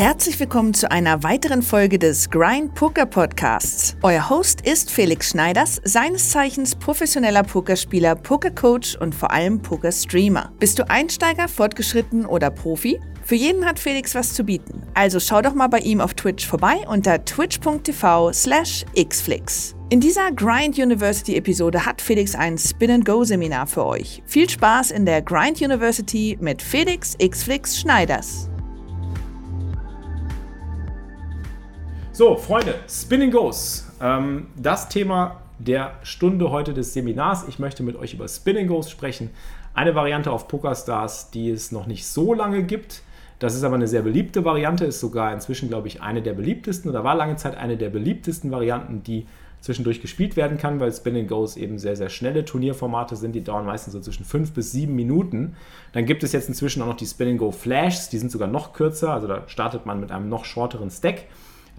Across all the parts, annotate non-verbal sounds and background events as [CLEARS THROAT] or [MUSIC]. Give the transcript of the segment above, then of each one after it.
Herzlich willkommen zu einer weiteren Folge des Grind Poker Podcasts. Euer Host ist Felix Schneiders, seines Zeichens professioneller Pokerspieler, Pokercoach und vor allem Pokerstreamer. Bist du Einsteiger, fortgeschritten oder Profi? Für jeden hat Felix was zu bieten. Also schau doch mal bei ihm auf Twitch vorbei unter twitch.tv slash xflix. In dieser Grind University Episode hat Felix ein Spin-and-Go Seminar für euch. Viel Spaß in der Grind University mit Felix Xflix Schneiders. So, Freunde, Spinning Goes. Ähm, das Thema der Stunde heute des Seminars. Ich möchte mit euch über Spinning Goes sprechen. Eine Variante auf PokerStars, die es noch nicht so lange gibt. Das ist aber eine sehr beliebte Variante, ist sogar inzwischen, glaube ich, eine der beliebtesten oder war lange Zeit eine der beliebtesten Varianten, die zwischendurch gespielt werden kann, weil Spin Goes eben sehr, sehr schnelle Turnierformate sind. Die dauern meistens so zwischen 5 bis 7 Minuten. Dann gibt es jetzt inzwischen auch noch die Spin Go Flashs, die sind sogar noch kürzer. Also da startet man mit einem noch shorteren Stack.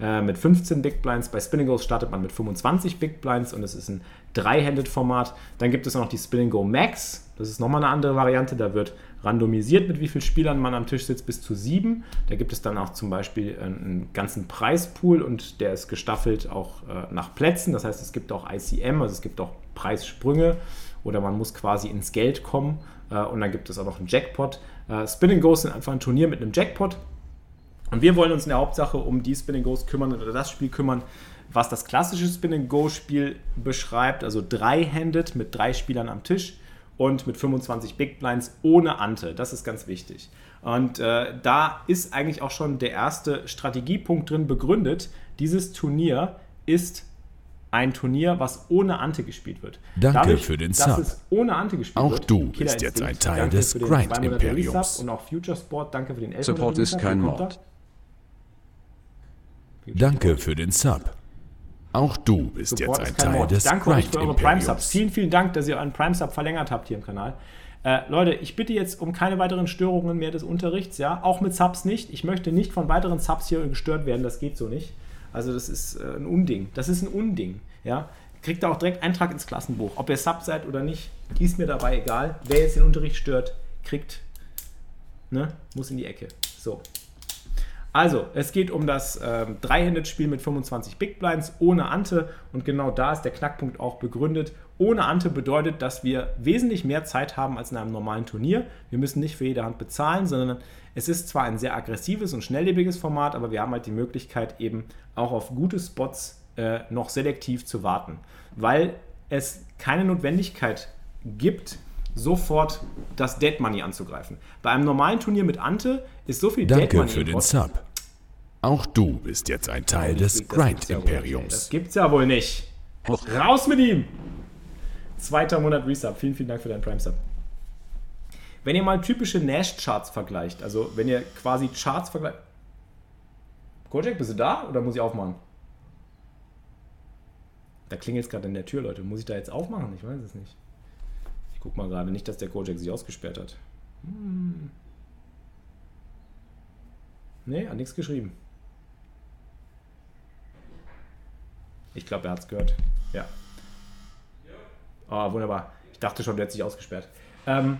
Äh, mit 15 Big Blinds. Bei Spinning Go startet man mit 25 Big Blinds und es ist ein Drei-Handed-Format. Dann gibt es noch die Spinning Go Max. Das ist nochmal eine andere Variante. Da wird randomisiert, mit wie vielen Spielern man am Tisch sitzt, bis zu sieben. Da gibt es dann auch zum Beispiel einen ganzen Preispool und der ist gestaffelt auch äh, nach Plätzen. Das heißt, es gibt auch ICM, also es gibt auch Preissprünge oder man muss quasi ins Geld kommen. Äh, und dann gibt es auch noch einen Jackpot. Spinning Go ist einfach ein Turnier mit einem Jackpot. Und wir wollen uns in der Hauptsache um die Spin Goes kümmern oder das Spiel kümmern, was das klassische Spin Go Spiel beschreibt, also drei-handed mit drei Spielern am Tisch und mit 25 Big Blinds ohne Ante. Das ist ganz wichtig. Und äh, da ist eigentlich auch schon der erste Strategiepunkt drin begründet. Dieses Turnier ist ein Turnier, was ohne Ante gespielt wird. Danke Dadurch, für den Sub. ohne Ante gespielt auch wird. du bist jetzt ein Teil des Grind-Imperiums. Und auch Future Sport, danke für den Support ist kein Mord. Danke für den Sub. Auch du bist Support jetzt ein Teil Mord. des Danke euch für eure Prime-Subs. Vielen, vielen Dank, dass ihr euren Prime-Sub verlängert habt hier im Kanal. Äh, Leute, ich bitte jetzt um keine weiteren Störungen mehr des Unterrichts, ja, auch mit Subs nicht. Ich möchte nicht von weiteren Subs hier gestört werden, das geht so nicht. Also das ist äh, ein Unding. Das ist ein Unding, ja. Kriegt da auch direkt Eintrag ins Klassenbuch. Ob ihr Sub seid oder nicht, ist mir dabei egal. Wer jetzt den Unterricht stört, kriegt, ne, muss in die Ecke. So. Also, es geht um das ähm, Drei-Handed-Spiel mit 25 Big Blinds ohne Ante und genau da ist der Knackpunkt auch begründet. Ohne Ante bedeutet, dass wir wesentlich mehr Zeit haben als in einem normalen Turnier. Wir müssen nicht für jede Hand bezahlen, sondern es ist zwar ein sehr aggressives und schnelllebiges Format, aber wir haben halt die Möglichkeit eben auch auf gute Spots äh, noch selektiv zu warten, weil es keine Notwendigkeit gibt, sofort das Dead Money anzugreifen. Bei einem normalen Turnier mit Ante ist so viel Danke Dead Money. Danke für den Sub. Auch du bist jetzt ein Teil des Grind-Imperiums. Das gibt's ja wohl nicht. Raus mit ihm! Zweiter Monat Resub. Vielen, vielen Dank für deinen Prime-Sub. Wenn ihr mal typische Nash-Charts vergleicht, also wenn ihr quasi Charts vergleicht. Kojak, bist du da oder muss ich aufmachen? Da klingelt es gerade in der Tür, Leute. Muss ich da jetzt aufmachen? Ich weiß es nicht. Guck mal gerade, nicht, dass der Kojak sich ausgesperrt hat. Hm. Nee, hat nichts geschrieben. Ich glaube, er hat es gehört. Ja. Oh, wunderbar. Ich dachte schon, der hat sich ausgesperrt. Ähm,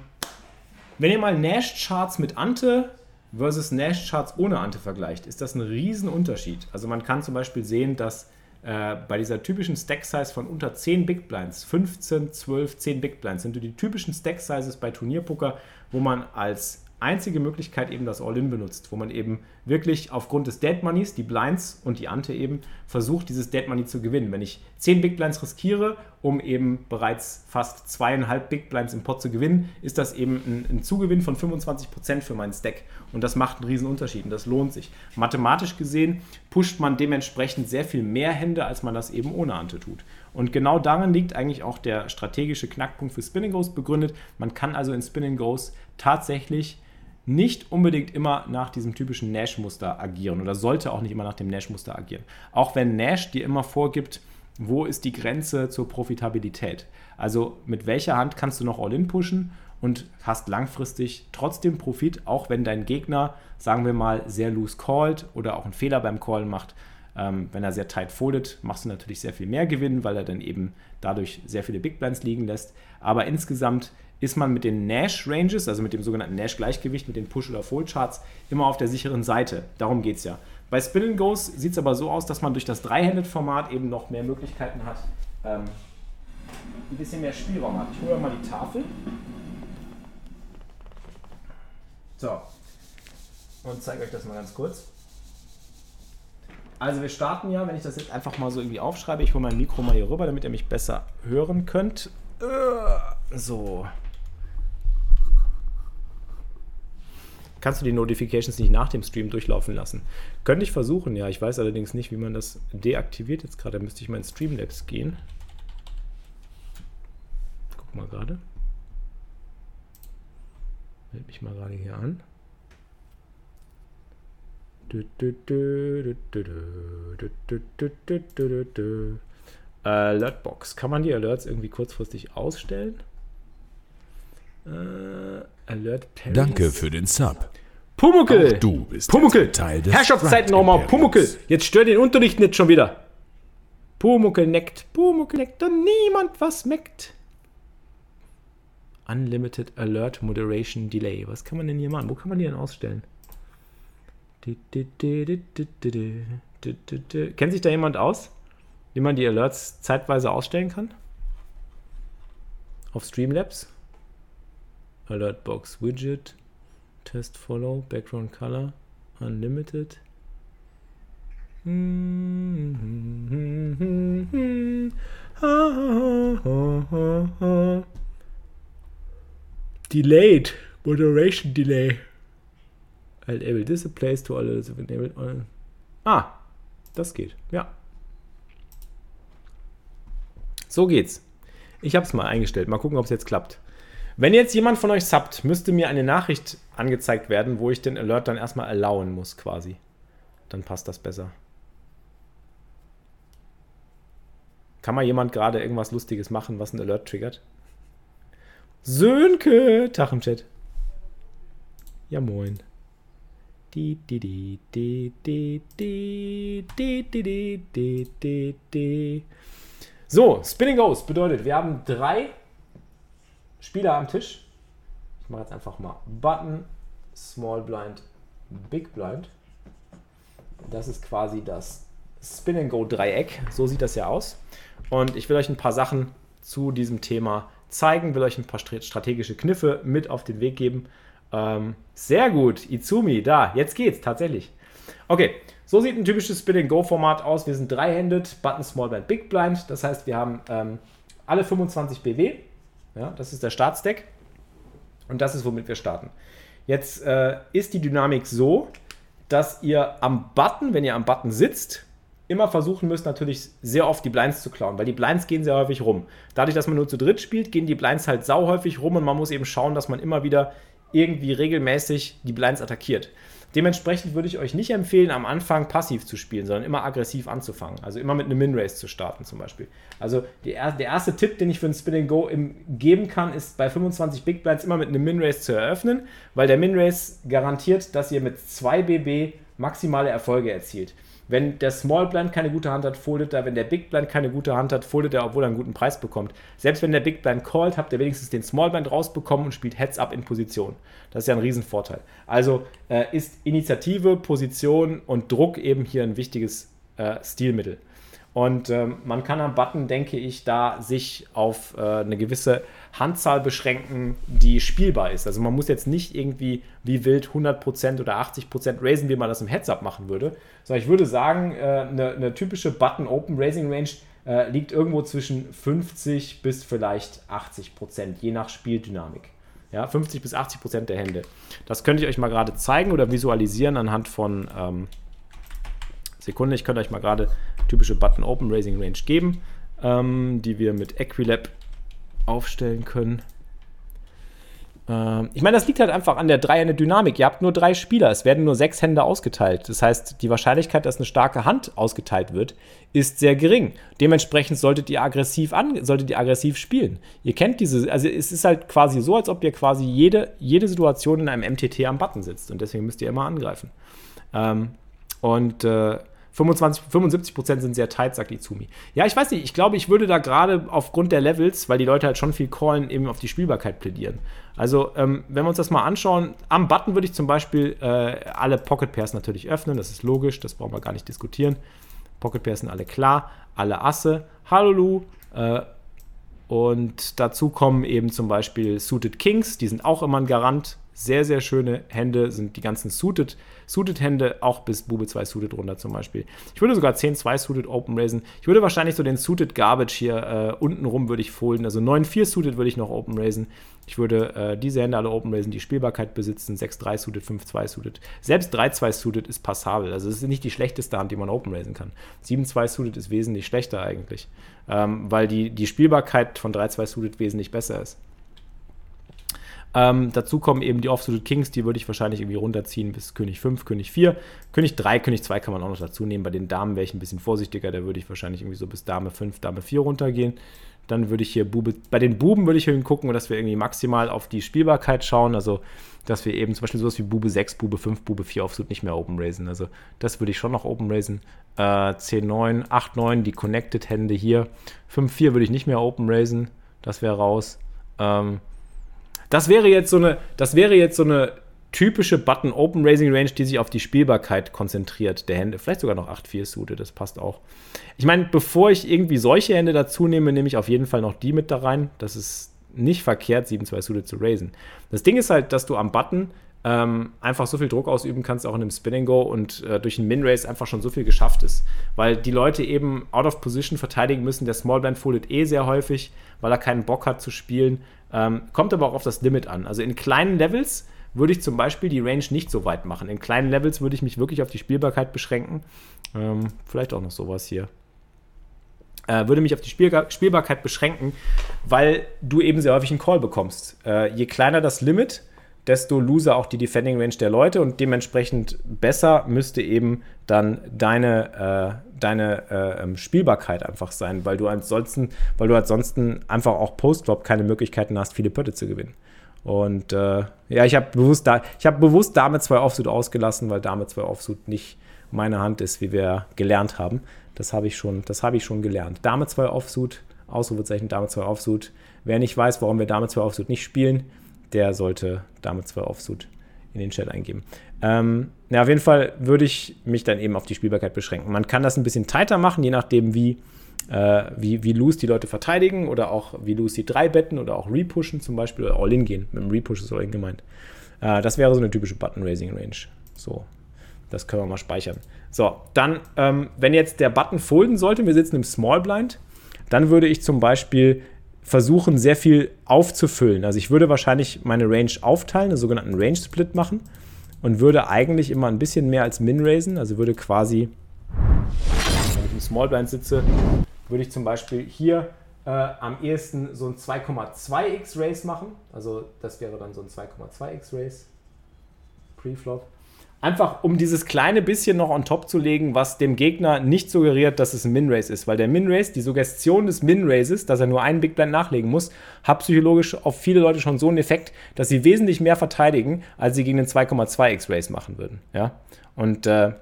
wenn ihr mal Nash-Charts mit Ante versus Nash-Charts ohne Ante vergleicht, ist das ein Riesenunterschied. Also man kann zum Beispiel sehen, dass äh, bei dieser typischen Stack-Size von unter 10 Big Blinds, 15, 12, 10 Big Blinds, sind die typischen Stack-Sizes bei Turnierpoker, wo man als einzige Möglichkeit eben das All-In benutzt, wo man eben wirklich aufgrund des Dead Moneys, die Blinds und die Ante eben, versucht, dieses Dead Money zu gewinnen. Wenn ich 10 Big Blinds riskiere, um eben bereits fast zweieinhalb Big Blinds im Pot zu gewinnen, ist das eben ein, ein Zugewinn von 25% für meinen Stack. Und das macht einen riesen Unterschied und das lohnt sich. Mathematisch gesehen pusht man dementsprechend sehr viel mehr Hände, als man das eben ohne Ante tut. Und genau darin liegt eigentlich auch der strategische Knackpunkt für Spinning Goes begründet. Man kann also in Spinning Goes tatsächlich nicht unbedingt immer nach diesem typischen Nash-Muster agieren oder sollte auch nicht immer nach dem Nash-Muster agieren. Auch wenn Nash dir immer vorgibt, wo ist die Grenze zur Profitabilität. Also mit welcher Hand kannst du noch All-In pushen und hast langfristig trotzdem Profit, auch wenn dein Gegner, sagen wir mal, sehr loose called oder auch einen Fehler beim Callen macht. Ähm, wenn er sehr tight foldet, machst du natürlich sehr viel mehr Gewinn, weil er dann eben dadurch sehr viele Big Blinds liegen lässt. Aber insgesamt ist man mit den Nash Ranges, also mit dem sogenannten Nash Gleichgewicht, mit den Push- oder Fold-Charts, immer auf der sicheren Seite. Darum geht es ja. Bei Spin and Goes sieht es aber so aus, dass man durch das Drei-Handed-Format eben noch mehr Möglichkeiten hat, ähm, ein bisschen mehr Spielraum hat. Ich hole mal die Tafel. So. Und zeige euch das mal ganz kurz. Also wir starten ja, wenn ich das jetzt einfach mal so irgendwie aufschreibe, ich hole mein Mikro mal hier rüber, damit ihr mich besser hören könnt. Äh, so. kannst du die Notifications nicht nach dem Stream durchlaufen lassen. Könnte ich versuchen, ja. Ich weiß allerdings nicht, wie man das deaktiviert jetzt gerade. Da müsste ich mal in Streamlabs gehen. Guck mal gerade. Meld mich mal gerade hier an. Alertbox. Kann man die Alerts irgendwie kurzfristig ausstellen? Äh, Alert Paris. Danke für den Sub. Pumuckel! Auch du bist Pumuckel! Teil des Herrschaftszeiten nochmal. Pumuckel! Jetzt stört den Unterricht nicht schon wieder. Pumuckel neckt, Pumuckel neckt und niemand was meckt. Unlimited Alert Moderation Delay. Was kann man denn hier machen? Wo kann man die denn ausstellen? Kennt sich da jemand aus, wie man die Alerts zeitweise ausstellen kann? Auf Streamlabs? Alertbox Widget, Test Follow, Background Color, Unlimited. Delayed, Moderation Delay. Enable Displays to all Ah, das geht, ja. So geht's. Ich habe es mal eingestellt. Mal gucken, ob es jetzt klappt. Wenn jetzt jemand von euch subbt, müsste mir eine Nachricht angezeigt werden, wo ich den Alert dann erstmal allowen muss, quasi. Dann passt das besser. Kann mal jemand gerade irgendwas Lustiges machen, was ein Alert triggert? Sönke! Tag im Chat. Ja, moin. So, Spinning Ghost bedeutet, wir haben drei Spieler am Tisch. Ich mache jetzt einfach mal Button, Small Blind, Big Blind. Das ist quasi das Spin and Go Dreieck. So sieht das ja aus. Und ich will euch ein paar Sachen zu diesem Thema zeigen, will euch ein paar strategische Kniffe mit auf den Weg geben. Ähm, sehr gut, Izumi, da, jetzt geht's tatsächlich. Okay, so sieht ein typisches Spin-and-Go-Format aus. Wir sind drei-handed, Button, Small Blind, Big Blind. Das heißt, wir haben ähm, alle 25 BW ja, das ist der Startstack. Und das ist, womit wir starten. Jetzt äh, ist die Dynamik so, dass ihr am Button, wenn ihr am Button sitzt, immer versuchen müsst, natürlich sehr oft die Blinds zu klauen, weil die Blinds gehen sehr häufig rum. Dadurch, dass man nur zu dritt spielt, gehen die Blinds halt sau häufig rum und man muss eben schauen, dass man immer wieder irgendwie regelmäßig die Blinds attackiert. Dementsprechend würde ich euch nicht empfehlen, am Anfang passiv zu spielen, sondern immer aggressiv anzufangen. Also immer mit einem Min-Race zu starten zum Beispiel. Also der, der erste Tipp, den ich für ein Spin Go geben kann, ist bei 25 Big Blinds immer mit einem Min-Race zu eröffnen, weil der Min-Race garantiert, dass ihr mit 2 BB maximale Erfolge erzielt. Wenn der Small Blind keine gute Hand hat, foldet er. Wenn der Big Blind keine gute Hand hat, foldet er, obwohl er einen guten Preis bekommt. Selbst wenn der Big Blind callt, habt ihr wenigstens den Small Blind rausbekommen und spielt Heads Up in Position. Das ist ja ein Riesenvorteil. Also äh, ist Initiative, Position und Druck eben hier ein wichtiges äh, Stilmittel. Und ähm, man kann am Button, denke ich, da sich auf äh, eine gewisse Handzahl beschränken, die spielbar ist. Also man muss jetzt nicht irgendwie wie wild 100% oder 80% raisen, wie man das im Heads-Up machen würde, sondern ich würde sagen, äh, eine, eine, typische Button-Open-Raising-Range äh, liegt irgendwo zwischen 50 bis vielleicht 80%, je nach Spieldynamik. Ja, 50 bis 80% der Hände. Das könnte ich euch mal gerade zeigen oder visualisieren anhand von ähm, Sekunde. Ich könnte euch mal gerade typische Button Open Raising Range geben, ähm, die wir mit Equilab aufstellen können. Ähm, ich meine, das liegt halt einfach an der Dreihände Dynamik. Ihr habt nur drei Spieler, es werden nur sechs Hände ausgeteilt. Das heißt, die Wahrscheinlichkeit, dass eine starke Hand ausgeteilt wird, ist sehr gering. Dementsprechend solltet ihr aggressiv an, solltet ihr aggressiv spielen. Ihr kennt diese, also es ist halt quasi so, als ob ihr quasi jede, jede Situation in einem MTT am Button sitzt und deswegen müsst ihr immer angreifen. Ähm, und äh, 25, 75% sind sehr tight, sagt Izumi. Ja, ich weiß nicht, ich glaube, ich würde da gerade aufgrund der Levels, weil die Leute halt schon viel callen, eben auf die Spielbarkeit plädieren. Also, ähm, wenn wir uns das mal anschauen, am Button würde ich zum Beispiel äh, alle Pocket Pairs natürlich öffnen, das ist logisch, das brauchen wir gar nicht diskutieren. Pocket Pairs sind alle klar, alle Asse, Hallo, äh, und dazu kommen eben zum Beispiel Suited Kings, die sind auch immer ein Garant. Sehr, sehr schöne Hände sind die ganzen Suited, Suited Hände, auch bis Bube 2 Suited runter zum Beispiel. Ich würde sogar 10-2 Suited Open raisen. Ich würde wahrscheinlich so den Suited Garbage hier äh, unten rum würde ich folden. Also 9-4 Suited würde ich noch Open raisen. Ich würde äh, diese Hände alle Open raisen, die Spielbarkeit besitzen. 6-3 Suited, 5-2 Suited. Selbst 3-2 Suited ist passabel. Also es ist nicht die schlechteste Hand, die man Open raisen kann. 7-2 Suited ist wesentlich schlechter eigentlich ähm, weil die, die Spielbarkeit von 3-2 Suited wesentlich besser ist. Ähm, dazu kommen eben die Offsuited Kings, die würde ich wahrscheinlich irgendwie runterziehen bis König 5, König 4. König 3, König 2 kann man auch noch dazu nehmen. Bei den Damen wäre ich ein bisschen vorsichtiger, da würde ich wahrscheinlich irgendwie so bis Dame 5, Dame 4 runtergehen. Dann würde ich hier Bube, bei den Buben würde ich gucken, dass wir irgendwie maximal auf die Spielbarkeit schauen. Also, dass wir eben zum Beispiel sowas wie Bube 6, Bube 5, Bube 4 Offsuit nicht mehr open raisen. Also, das würde ich schon noch open raisen. Äh, 10, 9, 8, 9, die Connected Hände hier. 5, 4 würde ich nicht mehr open raisen. Das wäre raus. Ähm, das wäre jetzt so eine, das wäre jetzt so eine typische Button Open Raising Range, die sich auf die Spielbarkeit konzentriert der Hände. Vielleicht sogar noch 8-4 Suite, das passt auch. Ich meine, bevor ich irgendwie solche Hände dazu nehme, nehme ich auf jeden Fall noch die mit da rein. Das ist nicht verkehrt, 7-2 Suite zu raisen. Das Ding ist halt, dass du am Button ähm, einfach so viel Druck ausüben kannst, auch in einem Spinning Go und äh, durch einen Min Race einfach schon so viel geschafft ist. Weil die Leute eben out of position verteidigen müssen. Der Small Blind foldet eh sehr häufig, weil er keinen Bock hat zu spielen. Ähm, kommt aber auch auf das Limit an. Also in kleinen Levels würde ich zum Beispiel die Range nicht so weit machen. In kleinen Levels würde ich mich wirklich auf die Spielbarkeit beschränken. Ähm, vielleicht auch noch sowas hier. Äh, würde mich auf die Spiel Spielbarkeit beschränken, weil du eben sehr häufig einen Call bekommst. Äh, je kleiner das Limit, desto loser auch die Defending Range der Leute und dementsprechend besser müsste eben dann deine, äh, deine äh, ähm, Spielbarkeit einfach sein, weil du ansonsten, weil du ansonsten einfach auch Post-Drop keine Möglichkeiten hast, viele Pötte zu gewinnen. Und äh, ja, ich habe bewusst, da, hab bewusst Dame 2 Offsuit ausgelassen, weil Dame 2 Offsuit nicht meine Hand ist, wie wir gelernt haben. Das habe ich, schon, hab ich schon gelernt. Dame 2 Offsuit, Ausrufezeichen Dame 2 Offsuit. Wer nicht weiß, warum wir Dame 2 Offsuit nicht spielen, der sollte Dame 2 Offsuit in den Chat eingeben. Ähm, ja, auf jeden Fall würde ich mich dann eben auf die Spielbarkeit beschränken. Man kann das ein bisschen tighter machen, je nachdem, wie äh, wie, wie loose die Leute verteidigen oder auch wie loose die drei betten oder auch repushen zum Beispiel oder All-In gehen. Mit dem Repush ist All-In gemeint. Äh, das wäre so eine typische Button-Raising-Range. So, das können wir mal speichern. So, dann, ähm, wenn jetzt der Button folden sollte, wir sitzen im Small Blind, dann würde ich zum Beispiel versuchen, sehr viel aufzufüllen. Also ich würde wahrscheinlich meine Range aufteilen, einen sogenannten Range-Split machen und würde eigentlich immer ein bisschen mehr als Min raisen, also würde quasi, wenn ich im Small Blind sitze, würde ich zum Beispiel hier äh, am ehesten so ein 2,2x Race machen. Also das wäre dann so ein 2,2x Race. Preflop. Einfach um dieses kleine bisschen noch on top zu legen, was dem Gegner nicht suggeriert, dass es ein Min-Race ist. Weil der Min-Race, die Suggestion des Min-Races, dass er nur einen Big Blind nachlegen muss, hat psychologisch auf viele Leute schon so einen Effekt, dass sie wesentlich mehr verteidigen, als sie gegen den 2,2x Race machen würden. Ja? Und äh,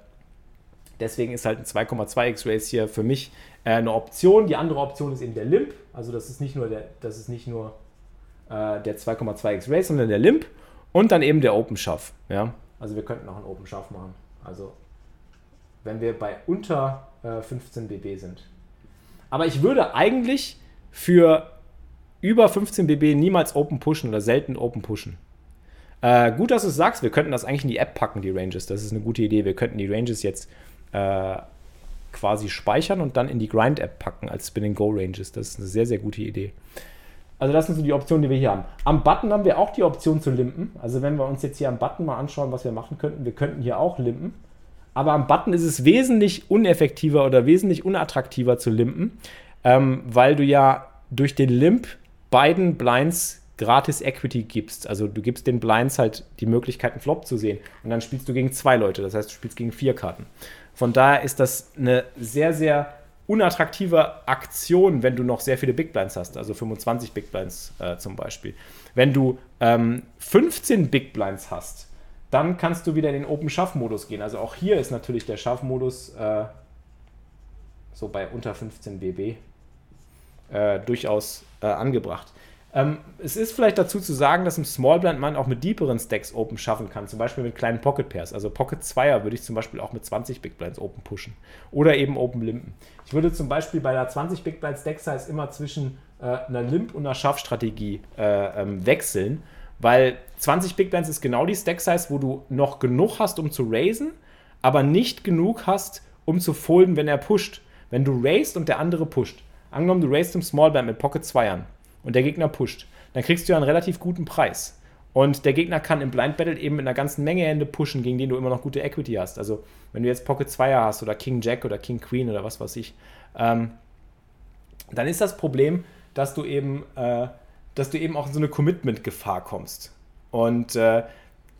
deswegen ist halt ein 2,2x Race hier für mich äh, eine Option. Die andere Option ist eben der Limp. Also das ist nicht nur der, das ist nicht nur äh, der 2,2x Race, sondern der Limp und dann eben der Open Shove. Ja? Also wir könnten auch einen Open Shove machen. Also wenn wir bei unter äh, 15 BB sind. Aber ich würde eigentlich für über 15 BB niemals Open pushen oder selten Open pushen. Äh, gut, dass du es sagst, wir könnten das eigentlich in die App packen, die Ranges. Das ist eine gute Idee. Wir könnten die Ranges jetzt äh, quasi speichern und dann in die Grind-App packen als Spin-and-Go-Ranges. Das ist eine sehr, sehr gute Idee. Also das sind so die Optionen, die wir hier haben. Am Button haben wir auch die Option zu limpen. Also wenn wir uns jetzt hier am Button mal anschauen, was wir machen könnten, wir könnten hier auch limpen. Aber am Button ist es wesentlich uneffektiver oder wesentlich unattraktiver zu limpen, ähm, weil du ja durch den Limp beiden Blinds gratis Equity gibst. Also du gibst den Blinds halt die Möglichkeit, einen Flop zu sehen. Und dann spielst du gegen zwei Leute. Das heißt, du spielst gegen vier Karten. Von daher ist das eine sehr, sehr unattraktive Aktion, wenn du noch sehr viele Big Blinds hast, also 25 Big Blinds äh, zum Beispiel. Wenn du ähm, 15 Big Blinds hast, dann kannst du wieder in den Open Schaff-Modus gehen. Also auch hier ist natürlich der Schaff-Modus äh, so bei unter 15 BB, äh, durchaus äh, angebracht. Ähm, es ist vielleicht dazu zu sagen, dass im Small Blind man auch mit deeperen Stacks Open schaffen kann, zum Beispiel mit kleinen Pocket Pairs. Also Pocket 2er würde ich zum Beispiel auch mit 20 Big Blinds Open pushen oder eben Open Limpen. Ich würde zum Beispiel bei der 20 Big Blind Stack Size immer zwischen äh, einer Limp und einer Schaffstrategie äh, ähm, wechseln, weil 20 Big Blinds ist genau die Stack Size, wo du noch genug hast, um zu raisen, aber nicht genug hast, um zu folden, wenn er pusht. Wenn du raised und der andere pusht. Angenommen, du raised im Small Blind mit Pocket 2ern und der Gegner pusht, dann kriegst du ja einen relativ guten Preis. Und der Gegner kann im Blind Battle eben mit einer ganzen Menge Hände pushen, gegen denen du immer noch gute Equity hast. Also, wenn du jetzt Pocket 2er hast oder King Jack oder King Queen oder was weiß ich, ähm, dann ist das Problem, dass du eben, äh, dass du eben auch in so eine Commitment-Gefahr kommst. Und äh,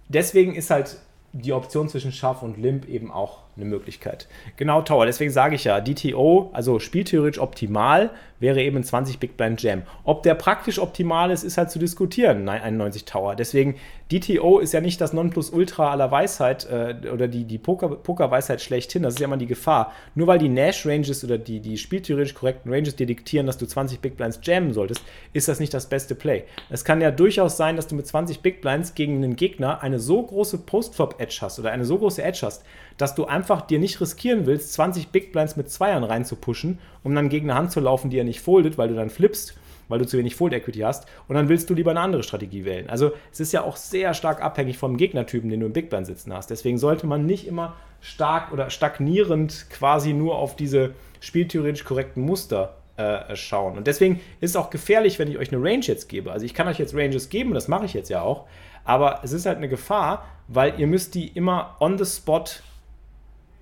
deswegen ist halt die Option zwischen Scharf und Limp eben auch eine Möglichkeit. Genau, Tower. Deswegen sage ich ja, DTO, also spieltheoretisch optimal, wäre eben 20 Big Blind Jam. Ob der praktisch optimal ist, ist halt zu diskutieren, Nein, 91 Tower. Deswegen, DTO ist ja nicht das Nonplusultra aller Weisheit äh, oder die, die Poker-Weisheit Poker schlechthin. Das ist ja immer die Gefahr. Nur weil die Nash-Ranges oder die, die spieltheoretisch korrekten Ranges dir diktieren, dass du 20 Big Blinds jammen solltest, ist das nicht das beste Play. Es kann ja durchaus sein, dass du mit 20 Big Blinds gegen einen Gegner eine so große Post-Flop-Edge hast oder eine so große Edge hast, dass du einfach dir nicht riskieren willst, 20 Big Blinds mit Zweiern reinzupushen, um dann gegen eine Hand zu laufen, die er nicht foldet, weil du dann flippst, weil du zu wenig Fold Equity hast und dann willst du lieber eine andere Strategie wählen. Also es ist ja auch sehr stark abhängig vom Gegnertypen, den du im Big Blind sitzen hast. Deswegen sollte man nicht immer stark oder stagnierend quasi nur auf diese spieltheoretisch korrekten Muster äh, schauen. Und deswegen ist es auch gefährlich, wenn ich euch eine Range jetzt gebe. Also ich kann euch jetzt Ranges geben, das mache ich jetzt ja auch, aber es ist halt eine Gefahr, weil ihr müsst die immer on the spot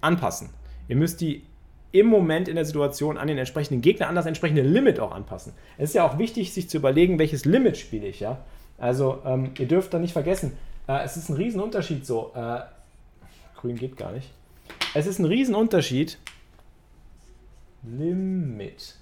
anpassen. Ihr müsst die im Moment in der Situation an den entsprechenden Gegner, an das entsprechende Limit auch anpassen. Es ist ja auch wichtig, sich zu überlegen, welches Limit spiele ich, ja. Also ähm, ihr dürft da nicht vergessen, äh, es ist ein Riesenunterschied so. Äh, grün geht gar nicht. Es ist ein Riesenunterschied. Limit.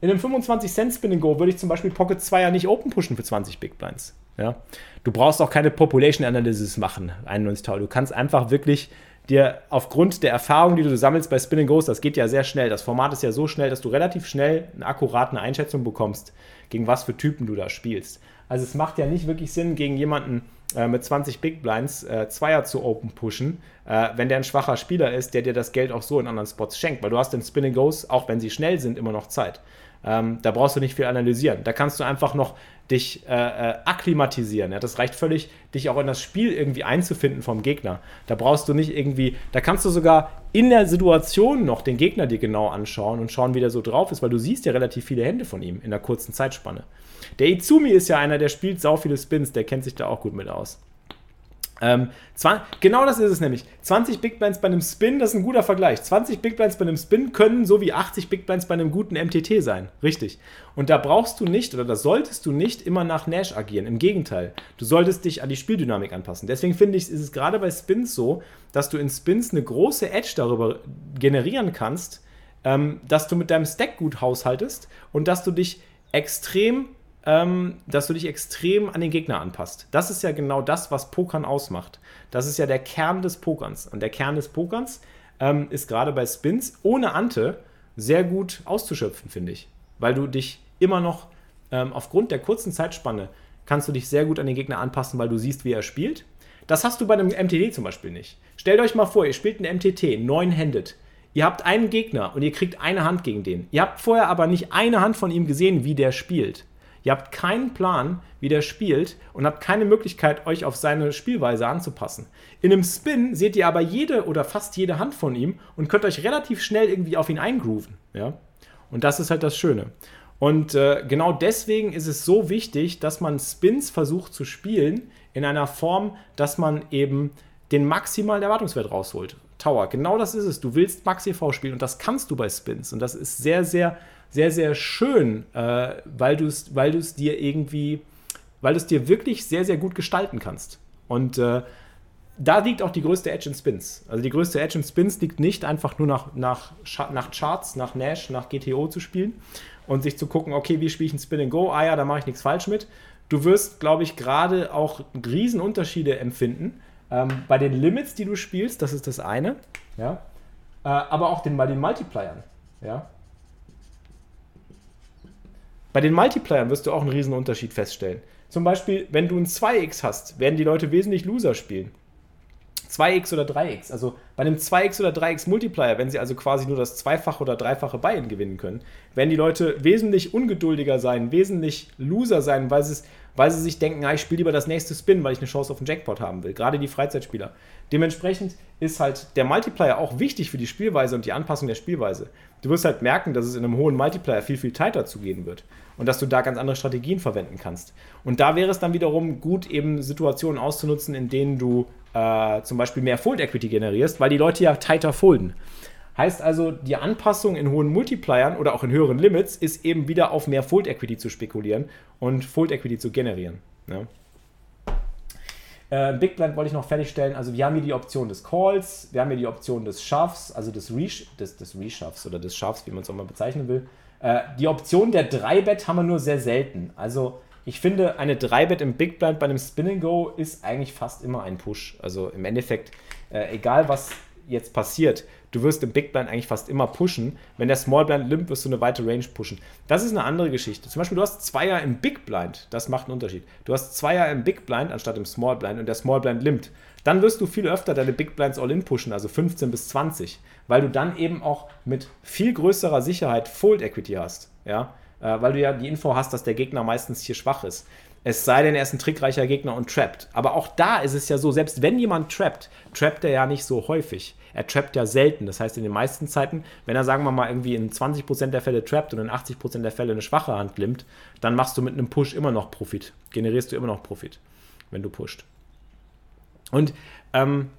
In einem 25 Cent Spin Go würde ich zum Beispiel Pocket 2 ja nicht open pushen für 20 Big Blinds. Ja? Du brauchst auch keine Population Analysis machen, 91 Du kannst einfach wirklich dir aufgrund der Erfahrung, die du sammelst bei Spin Ghost, das geht ja sehr schnell. Das Format ist ja so schnell, dass du relativ schnell eine akkurate Einschätzung bekommst, gegen was für Typen du da spielst. Also es macht ja nicht wirklich Sinn, gegen jemanden äh, mit 20 Big Blinds äh, Zweier zu open pushen, äh, wenn der ein schwacher Spieler ist, der dir das Geld auch so in anderen Spots schenkt. Weil du hast den Spin Goes, auch wenn sie schnell sind, immer noch Zeit. Ähm, da brauchst du nicht viel analysieren. Da kannst du einfach noch dich äh, äh, akklimatisieren. Ja? Das reicht völlig, dich auch in das Spiel irgendwie einzufinden vom Gegner. Da brauchst du nicht irgendwie, da kannst du sogar in der Situation noch den Gegner dir genau anschauen und schauen, wie der so drauf ist, weil du siehst ja relativ viele Hände von ihm in der kurzen Zeitspanne. Der Izumi ist ja einer, der spielt sau viele Spins, der kennt sich da auch gut mit aus. Ähm, genau das ist es nämlich. 20 Big Blinds bei einem Spin, das ist ein guter Vergleich. 20 Big Blinds bei einem Spin können so wie 80 Big Blinds bei einem guten MTT sein. Richtig. Und da brauchst du nicht oder da solltest du nicht immer nach Nash agieren. Im Gegenteil. Du solltest dich an die Spieldynamik anpassen. Deswegen finde ich, ist es gerade bei Spins so, dass du in Spins eine große Edge darüber generieren kannst, ähm, dass du mit deinem Stack gut haushaltest und dass du dich extrem ähm, dass du dich extrem an den Gegner anpasst. Das ist ja genau das, was Pokern ausmacht. Das ist ja der Kern des Pokerns. Und der Kern des Pokerns ähm, ist gerade bei Spins ohne Ante sehr gut auszuschöpfen, finde ich. Weil du dich immer noch ähm, aufgrund der kurzen Zeitspanne kannst du dich sehr gut an den Gegner anpassen, weil du siehst, wie er spielt. Das hast du bei einem MTT zum Beispiel nicht. Stellt euch mal vor, ihr spielt einen MTT, neun-handed. Ihr habt einen Gegner und ihr kriegt eine Hand gegen den. Ihr habt vorher aber nicht eine Hand von ihm gesehen, wie der spielt. Ihr habt keinen Plan, wie der spielt und habt keine Möglichkeit, euch auf seine Spielweise anzupassen. In einem Spin seht ihr aber jede oder fast jede Hand von ihm und könnt euch relativ schnell irgendwie auf ihn eingrooven. Ja? Und das ist halt das Schöne. Und äh, genau deswegen ist es so wichtig, dass man Spins versucht zu spielen in einer Form, dass man eben den maximalen Erwartungswert rausholt. Tower, genau das ist es. Du willst Maxi-V spielen und das kannst du bei Spins. Und das ist sehr, sehr sehr, sehr schön, äh, weil du es weil dir irgendwie, weil du es dir wirklich sehr, sehr gut gestalten kannst. Und äh, da liegt auch die größte Edge in Spins. Also die größte Edge in Spins liegt nicht einfach nur nach, nach, nach Charts, nach Nash, nach GTO zu spielen und sich zu gucken, okay, wie spiele ich ein Spin and Go? Ah ja, da mache ich nichts falsch mit. Du wirst, glaube ich, gerade auch Riesenunterschiede empfinden ähm, bei den Limits, die du spielst. Das ist das eine. Ja. Äh, aber auch den, bei den Multipliern. Ja. Bei den Multipliern wirst du auch einen riesen Unterschied feststellen. Zum Beispiel, wenn du ein 2x hast, werden die Leute wesentlich loser spielen. 2x oder 3x. Also bei einem 2x oder 3x Multiplier, wenn sie also quasi nur das zweifache oder dreifache Buy-in gewinnen können, werden die Leute wesentlich ungeduldiger sein, wesentlich loser sein, weil sie, weil sie sich denken, ah, ich spiele lieber das nächste Spin, weil ich eine Chance auf einen Jackpot haben will. Gerade die Freizeitspieler. Dementsprechend ist halt der Multiplier auch wichtig für die Spielweise und die Anpassung der Spielweise. Du wirst halt merken, dass es in einem hohen Multiplier viel, viel tighter zugehen wird und dass du da ganz andere Strategien verwenden kannst. Und da wäre es dann wiederum gut, eben Situationen auszunutzen, in denen du äh, zum Beispiel mehr Fold Equity generierst, weil die Leute ja tighter folden. Heißt also, die Anpassung in hohen Multipliern oder auch in höheren Limits ist eben wieder auf mehr Fold Equity zu spekulieren und Fold Equity zu generieren. Ja. Äh, Big Blind wollte ich noch fertigstellen. Also wir haben hier die Option des Calls, wir haben hier die Option des Shuffs, also des, Resh des, des Reshuffs oder des Shuffs, wie man es auch mal bezeichnen will. Äh, die Option der 3-Bet haben wir nur sehr selten. Also ich finde, eine 3-Bet im Big Blind bei einem Spin and Go ist eigentlich fast immer ein Push. Also im Endeffekt, äh, egal was jetzt passiert, du wirst im Big Blind eigentlich fast immer pushen. Wenn der Small Blind limpt, wirst du eine weite Range pushen. Das ist eine andere Geschichte. Zum Beispiel, du hast Zweier im Big Blind. Das macht einen Unterschied. Du hast Zweier im Big Blind anstatt im Small Blind und der Small Blind limpt. Dann wirst du viel öfter deine Big Blinds All-In pushen, also 15 bis 20, weil du dann eben auch mit viel größerer Sicherheit Fold Equity hast. Ja, äh, weil du ja die Info hast, dass der Gegner meistens hier schwach ist. Es sei denn, er ist ein trickreicher Gegner und trappt. Aber auch da ist es ja so, selbst wenn jemand trappt, trappt er ja nicht so häufig. Er trappt ja selten. Das heißt, in den meisten Zeiten, wenn er, sagen wir mal, irgendwie in 20% der Fälle trappt und in 80% der Fälle eine schwache Hand nimmt, dann machst du mit einem Push immer noch Profit. Generierst du immer noch Profit, wenn du pusht. Und ähm,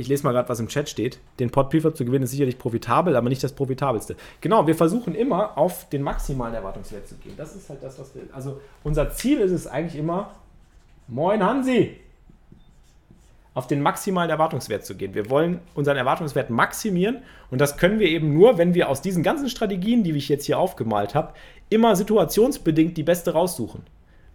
ich lese mal gerade, was im Chat steht. Den Pot Prefab zu gewinnen ist sicherlich profitabel, aber nicht das profitabelste. Genau, wir versuchen immer auf den maximalen Erwartungswert zu gehen. Das ist halt das, was wir. Also unser Ziel ist es eigentlich immer, Moin Hansi, auf den maximalen Erwartungswert zu gehen. Wir wollen unseren Erwartungswert maximieren und das können wir eben nur, wenn wir aus diesen ganzen Strategien, die ich jetzt hier aufgemalt habe, immer situationsbedingt die beste raussuchen.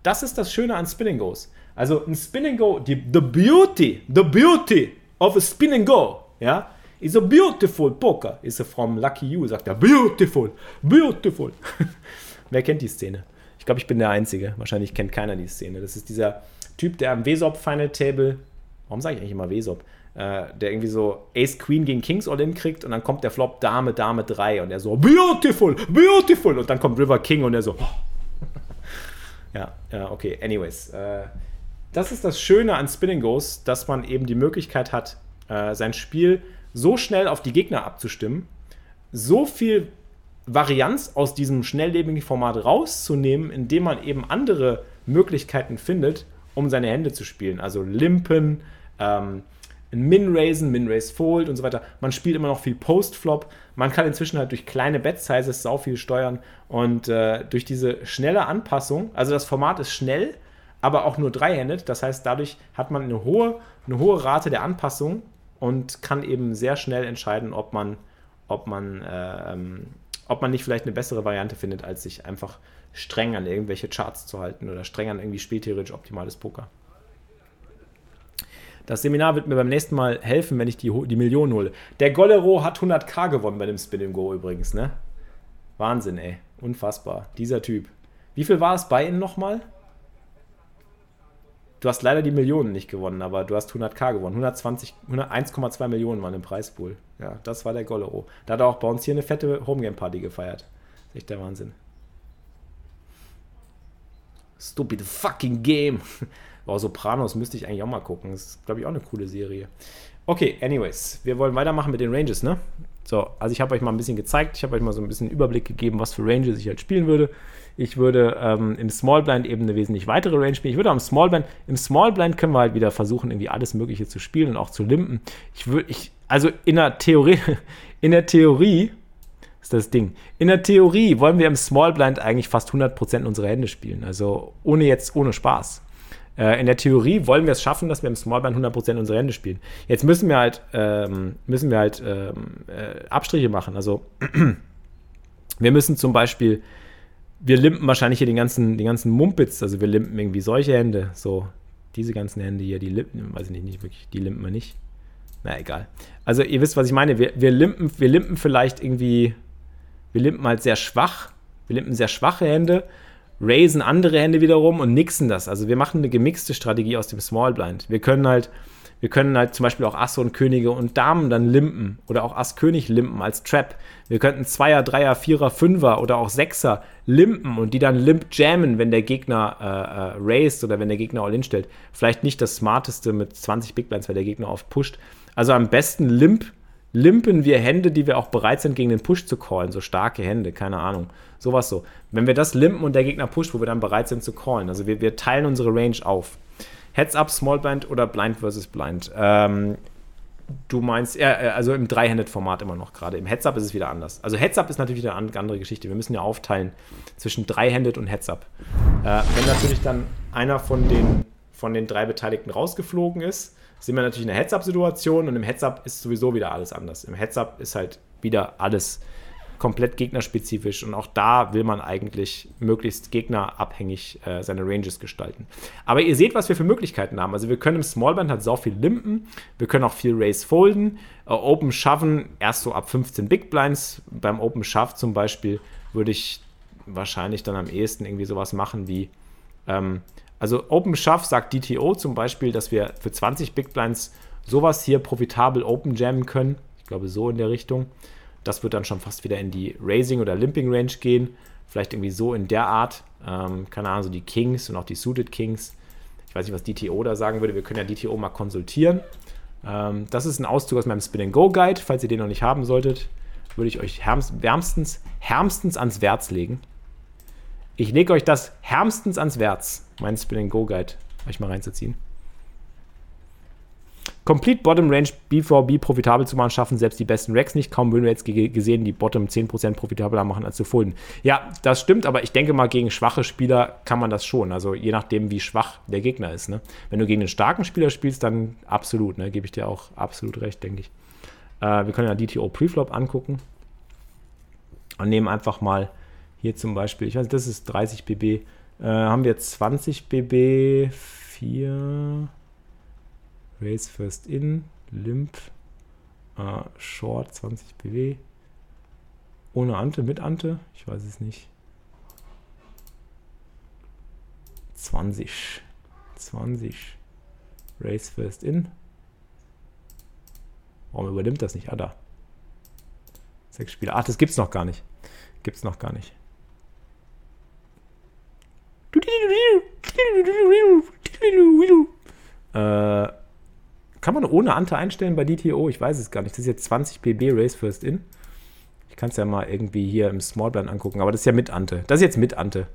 Das ist das Schöne an Spinning Goes. Also ein Spinning Go, die, the beauty, the beauty of a spin and go, ja, is a beautiful poker, is a from Lucky You, sagt er, beautiful, beautiful. [LAUGHS] Wer kennt die Szene? Ich glaube, ich bin der Einzige. Wahrscheinlich kennt keiner die Szene. Das ist dieser Typ, der am Wesop Final Table, warum sage ich eigentlich immer Wesop? Äh, der irgendwie so Ace Queen gegen Kings All-In kriegt und dann kommt der Flop Dame, Dame 3 und er so, beautiful, beautiful und dann kommt River King und er so, [LAUGHS] ja, ja, okay, anyways. Äh, das ist das Schöne an Spinning Goes, dass man eben die Möglichkeit hat, äh, sein Spiel so schnell auf die Gegner abzustimmen, so viel Varianz aus diesem schnelllebigen Format rauszunehmen, indem man eben andere Möglichkeiten findet, um seine Hände zu spielen. Also Limpen, ähm, Min-Raisen, Min-Raise-Fold und so weiter. Man spielt immer noch viel Post-Flop. Man kann inzwischen halt durch kleine Bet-Sizes sau viel steuern und äh, durch diese schnelle Anpassung, also das Format ist schnell, aber auch nur dreihändet. Das heißt, dadurch hat man eine hohe, eine hohe Rate der Anpassung und kann eben sehr schnell entscheiden, ob man, ob man, äh, ähm, ob man nicht vielleicht eine bessere Variante findet, als sich einfach streng an irgendwelche Charts zu halten oder streng an irgendwie spieltheoretisch optimales Poker. Das Seminar wird mir beim nächsten Mal helfen, wenn ich die, die Millionen hole. Der Gollero hat 100k gewonnen bei dem Spin Go übrigens, ne? Wahnsinn, ey. Unfassbar. Dieser Typ. Wie viel war es bei Ihnen nochmal? Du hast leider die Millionen nicht gewonnen, aber du hast 100k gewonnen. 1,2 Millionen waren im Preispool. Ja, das war der Gollero. Da hat er auch bei uns hier eine fette Homegame-Party gefeiert. Echt der Wahnsinn. Stupid fucking Game. [LAUGHS] Wow, Sopranos müsste ich eigentlich auch mal gucken. Das ist, glaube ich, auch eine coole Serie. Okay, anyways, wir wollen weitermachen mit den Ranges, ne? So, also ich habe euch mal ein bisschen gezeigt, ich habe euch mal so ein bisschen Überblick gegeben, was für Ranges ich halt spielen würde. Ich würde ähm, im Small Blind eben eine wesentlich weitere Range spielen. Ich würde am Small Blind, im Small Blind können wir halt wieder versuchen, irgendwie alles Mögliche zu spielen und auch zu limpen. Ich würde, ich, also in der Theorie, [LAUGHS] in der Theorie ist das Ding. In der Theorie wollen wir im Small Blind eigentlich fast 100% unserer Hände spielen. Also ohne jetzt, ohne Spaß. Äh, in der Theorie wollen wir es schaffen, dass wir im Small Blind 100% unserer Hände spielen. Jetzt müssen wir halt, ähm, müssen wir halt ähm, äh, Abstriche machen. Also [CLEARS THROAT] wir müssen zum Beispiel wir limpen wahrscheinlich hier den ganzen, den ganzen Mumpitz, also wir limpen irgendwie solche Hände, so diese ganzen Hände hier, die limpen, weiß ich nicht, nicht wirklich, die limpen wir nicht. Na egal. Also ihr wisst, was ich meine. Wir, wir, limpen, wir limpen vielleicht irgendwie wir limpen halt sehr schwach, wir limpen sehr schwache Hände, raisen andere Hände wiederum und nixen das. Also wir machen eine gemixte Strategie aus dem Small Blind. Wir können halt wir können halt zum Beispiel auch Asse und Könige und Damen dann limpen oder auch Ass-König limpen als Trap. Wir könnten Zweier, Dreier, Vierer, Fünfer oder auch Sechser limpen und die dann limp jammen, wenn der Gegner äh, äh, raised oder wenn der Gegner all-in stellt. Vielleicht nicht das smarteste mit 20 Big Blinds, weil der Gegner oft pusht. Also am besten limp limpen wir Hände, die wir auch bereit sind, gegen den Push zu callen. So starke Hände, keine Ahnung. Sowas so. Wenn wir das limpen und der Gegner pusht, wo wir dann bereit sind zu callen. Also wir, wir teilen unsere Range auf. Heads-up, Small Blind oder Blind versus Blind? Ähm, du meinst, äh, also im Drei-Handed-Format immer noch gerade. Im Heads-up ist es wieder anders. Also Heads-up ist natürlich wieder eine andere Geschichte. Wir müssen ja aufteilen zwischen Drei-Handed und Heads-up. Äh, wenn natürlich dann einer von den, von den drei Beteiligten rausgeflogen ist, sind wir natürlich in einer Heads-up-Situation und im Heads-up ist sowieso wieder alles anders. Im Heads-up ist halt wieder alles komplett gegnerspezifisch und auch da will man eigentlich möglichst gegnerabhängig äh, seine Ranges gestalten. Aber ihr seht, was wir für Möglichkeiten haben. Also wir können im Smallband halt sau viel limpen, wir können auch viel Race folden, äh, Open schaffen erst so ab 15 Big Blinds. Beim Open Shove zum Beispiel würde ich wahrscheinlich dann am ehesten irgendwie sowas machen wie ähm, also Open Shove sagt DTO zum Beispiel, dass wir für 20 Big Blinds sowas hier profitabel Open jammen können. Ich glaube so in der Richtung. Das wird dann schon fast wieder in die Raising- oder Limping-Range gehen. Vielleicht irgendwie so in der Art. Ähm, keine Ahnung, so die Kings und auch die Suited Kings. Ich weiß nicht, was DTO da sagen würde. Wir können ja DTO mal konsultieren. Ähm, das ist ein Auszug aus meinem Spin-and-Go-Guide. Falls ihr den noch nicht haben solltet, würde ich euch wärmstens, härmstens ans Werz legen. Ich lege euch das härmstens ans Werz, meinen Spin-and-Go-Guide, euch mal reinzuziehen. Complete Bottom Range BVB profitabel zu machen, schaffen selbst die besten Racks nicht. Kaum Winrates gesehen, die Bottom 10% profitabler machen als zu Folden. Ja, das stimmt, aber ich denke mal, gegen schwache Spieler kann man das schon. Also je nachdem, wie schwach der Gegner ist. Ne? Wenn du gegen einen starken Spieler spielst, dann absolut. Ne? Gebe ich dir auch absolut recht, denke ich. Äh, wir können ja DTO Preflop angucken. Und nehmen einfach mal hier zum Beispiel, ich weiß, das ist 30 BB. Äh, haben wir 20 BB, 4. Race First In, Limp, äh, Short 20 BW. Ohne Ante, mit Ante? Ich weiß es nicht. 20. 20. Race First In. Warum übernimmt das nicht? Ah, da. Sechs Spieler. Ach, das gibt's noch gar nicht. Gibt's noch gar nicht. Äh, kann man ohne Ante einstellen bei DTO? Ich weiß es gar nicht. Das ist jetzt 20 PB Race First In. Ich kann es ja mal irgendwie hier im Smallplan angucken, aber das ist ja mit Ante. Das ist jetzt mit Ante.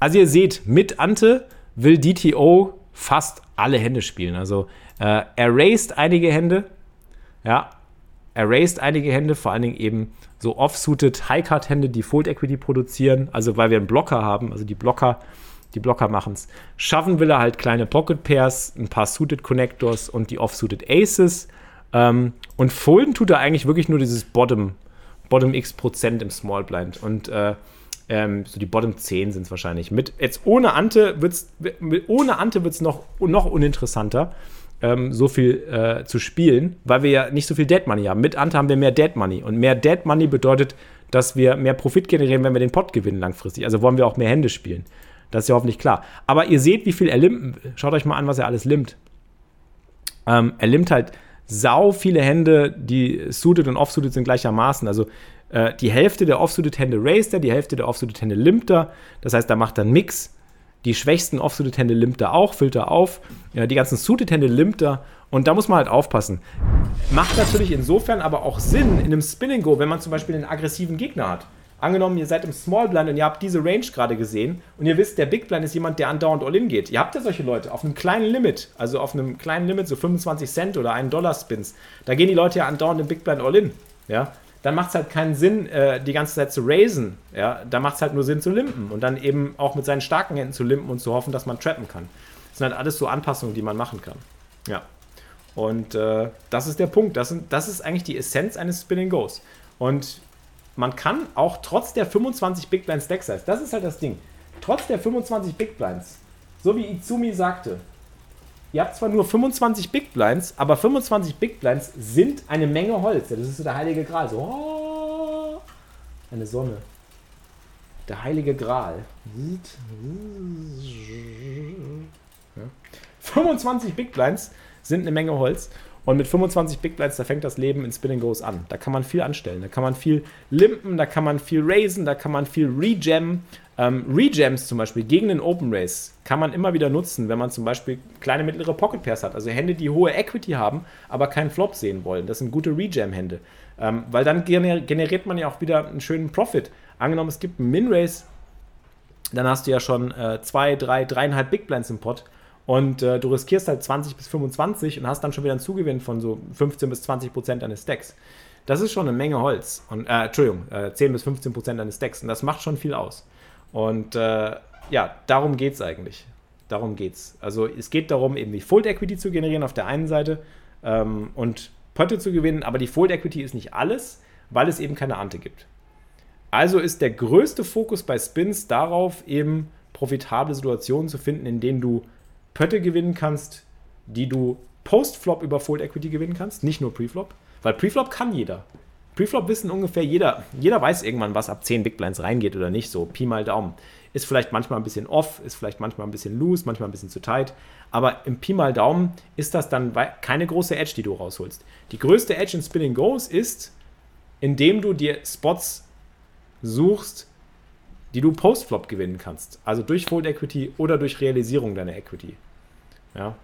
Also ihr seht, mit Ante will DTO fast alle Hände spielen. Also äh, er raced einige Hände. Ja, er raced einige Hände, vor allen Dingen eben so off-suited High-Card-Hände, die Fold Equity produzieren. Also weil wir einen Blocker haben. Also die Blocker die Blocker machen es. Schaffen will er halt kleine Pocket Pairs, ein paar Suited Connectors und die Off-Suited Aces. Ähm, und folden tut er eigentlich wirklich nur dieses Bottom, Bottom X Prozent im Small Blind. Und äh, ähm, so die Bottom 10 sind es wahrscheinlich. Mit, jetzt ohne Ante wird es ohne Ante wird's noch, noch uninteressanter, ähm, so viel äh, zu spielen, weil wir ja nicht so viel Dead Money haben. Mit Ante haben wir mehr Dead Money. Und mehr Dead Money bedeutet, dass wir mehr Profit generieren, wenn wir den Pot gewinnen langfristig. Also wollen wir auch mehr Hände spielen. Das ist ja hoffentlich klar. Aber ihr seht, wie viel er limpt. Schaut euch mal an, was er alles limpt. Ähm, er limpt halt sau viele Hände, die suited und off-suited sind gleichermaßen. Also äh, die Hälfte der off-suited Hände raised er, die Hälfte der off-suited Hände limpt er. Das heißt, da macht er einen Mix. Die schwächsten off-suited Hände limpt er auch, füllt er auf. Ja, die ganzen suited Hände limpt er. Und da muss man halt aufpassen. Macht natürlich insofern aber auch Sinn in einem Spinning Go, wenn man zum Beispiel einen aggressiven Gegner hat. Angenommen, ihr seid im Small Blind und ihr habt diese Range gerade gesehen und ihr wisst, der Big Blind ist jemand, der andauernd All-In geht. Ihr habt ja solche Leute auf einem kleinen Limit, also auf einem kleinen Limit, so 25 Cent oder 1 Dollar Spins. Da gehen die Leute ja andauernd im Big Blind All-In. Ja? Dann macht es halt keinen Sinn, äh, die ganze Zeit zu raisen. Ja? Da macht es halt nur Sinn zu limpen und dann eben auch mit seinen starken Händen zu limpen und zu hoffen, dass man trappen kann. Das sind halt alles so Anpassungen, die man machen kann. Ja. Und äh, das ist der Punkt. Das, sind, das ist eigentlich die Essenz eines Spinning Goes. Und man kann auch trotz der 25 Big Blinds Deck Size, das ist halt das Ding, trotz der 25 Big Blinds, so wie Izumi sagte, ihr habt zwar nur 25 Big Blinds, aber 25 Big Blinds sind eine Menge Holz. Das ist so der heilige Gral. So, oh, Eine Sonne. Der heilige Gral. Ja. 25 Big Blinds sind eine Menge Holz. Und mit 25 Big Blinds, da fängt das Leben in Spin Goes an. Da kann man viel anstellen. Da kann man viel limpen, da kann man viel raisen, da kann man viel rejammen. Ähm, Rejams zum Beispiel gegen den Open Race kann man immer wieder nutzen, wenn man zum Beispiel kleine mittlere Pocket Pairs hat. Also Hände, die hohe Equity haben, aber keinen Flop sehen wollen. Das sind gute Rejam-Hände. Ähm, weil dann gener generiert man ja auch wieder einen schönen Profit. Angenommen, es gibt einen Min-Race, dann hast du ja schon äh, zwei, drei, dreieinhalb Big Blinds im Pot und äh, du riskierst halt 20 bis 25 und hast dann schon wieder einen Zugewinn von so 15 bis 20 Prozent deines Stacks. Das ist schon eine Menge Holz. Und, äh, Entschuldigung, äh, 10 bis 15 Prozent deines Stacks. Und das macht schon viel aus. Und äh, ja, darum geht es eigentlich. Darum geht es. Also es geht darum, eben die Fold Equity zu generieren auf der einen Seite ähm, und Pötte zu gewinnen, aber die Fold Equity ist nicht alles, weil es eben keine Ante gibt. Also ist der größte Fokus bei Spins darauf, eben profitable Situationen zu finden, in denen du Pötte gewinnen kannst, die du Post-Flop über Fold Equity gewinnen kannst, nicht nur Pre-Flop, weil Pre-Flop kann jeder. Pre-Flop wissen ungefähr jeder, jeder weiß irgendwann, was ab 10 Big Blinds reingeht oder nicht, so Pi mal Daumen. Ist vielleicht manchmal ein bisschen off, ist vielleicht manchmal ein bisschen loose, manchmal ein bisschen zu tight, aber im Pi mal Daumen ist das dann keine große Edge, die du rausholst. Die größte Edge in Spinning Goes ist, indem du dir Spots suchst, die du Post-Flop gewinnen kannst. Also durch Fold Equity oder durch Realisierung deiner Equity. Ja.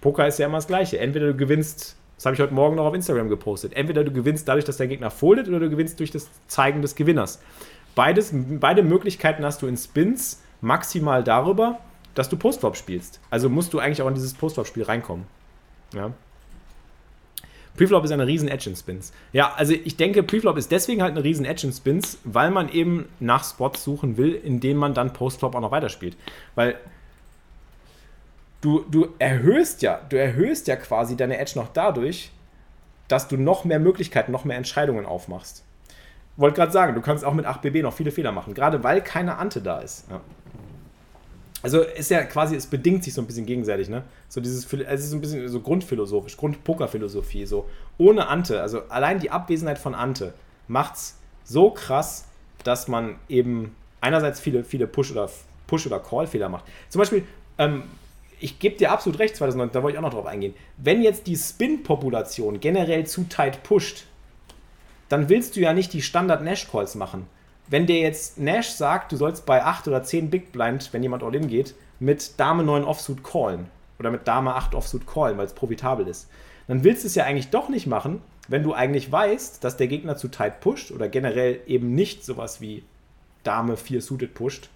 Poker ist ja immer das Gleiche. Entweder du gewinnst, das habe ich heute Morgen noch auf Instagram gepostet, entweder du gewinnst dadurch, dass der Gegner foldet oder du gewinnst durch das Zeigen des Gewinners. Beides, beide Möglichkeiten hast du in Spins maximal darüber, dass du Postflop spielst. Also musst du eigentlich auch in dieses Postflop-Spiel reinkommen. Ja. Preflop ist eine riesen Edge in Spins. Ja, also ich denke, Preflop ist deswegen halt eine riesen Edge in Spins, weil man eben nach Spots suchen will, in denen man dann Postflop auch noch weiterspielt. Weil du, du erhöhst ja, du erhöhst ja quasi deine Edge noch dadurch, dass du noch mehr Möglichkeiten, noch mehr Entscheidungen aufmachst. Wollte gerade sagen, du kannst auch mit 8BB noch viele Fehler machen, gerade weil keine Ante da ist. Ja. Also ist ja quasi, es bedingt sich so ein bisschen gegenseitig, ne? So dieses, es ist so ein bisschen so grundphilosophisch, Grundpokerphilosophie, so ohne Ante, also allein die Abwesenheit von Ante macht's so krass, dass man eben einerseits viele, viele Push- oder Push- oder Call-Fehler macht. Zum Beispiel, ähm, ich gebe dir absolut recht, 2009, da wollte ich auch noch drauf eingehen. Wenn jetzt die Spin-Population generell zu tight pusht, dann willst du ja nicht die Standard-Nash-Calls machen wenn dir jetzt Nash sagt, du sollst bei 8 oder 10 Big Blind, wenn jemand All-In geht, mit Dame 9 Offsuit callen oder mit Dame 8 Offsuit callen, weil es profitabel ist, dann willst du es ja eigentlich doch nicht machen, wenn du eigentlich weißt, dass der Gegner zu tight pusht oder generell eben nicht sowas wie Dame 4 Suited pusht,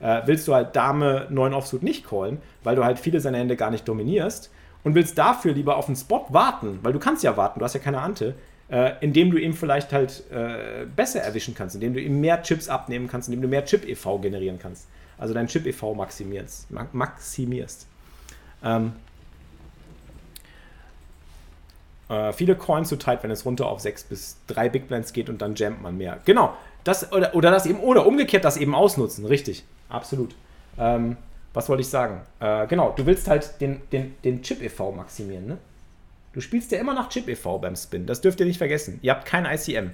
äh, willst du halt Dame 9 Offsuit nicht callen, weil du halt viele seiner Hände gar nicht dominierst und willst dafür lieber auf den Spot warten, weil du kannst ja warten, du hast ja keine Ante, äh, indem du ihm vielleicht halt äh, besser erwischen kannst, indem du ihm mehr Chips abnehmen kannst, indem du mehr Chip-EV generieren kannst. Also dein Chip-EV maximierst. Ma maximierst. Ähm, äh, viele Coins so tight, wenn es runter auf 6 bis 3 Big Blinds geht und dann jammt man mehr. Genau. Das, oder, oder das eben, oder umgekehrt das eben ausnutzen. Richtig. Absolut. Ähm, was wollte ich sagen? Äh, genau, du willst halt den, den, den Chip-EV maximieren, ne? Du spielst ja immer nach Chip e.V. beim Spin. Das dürft ihr nicht vergessen. Ihr habt kein ICM.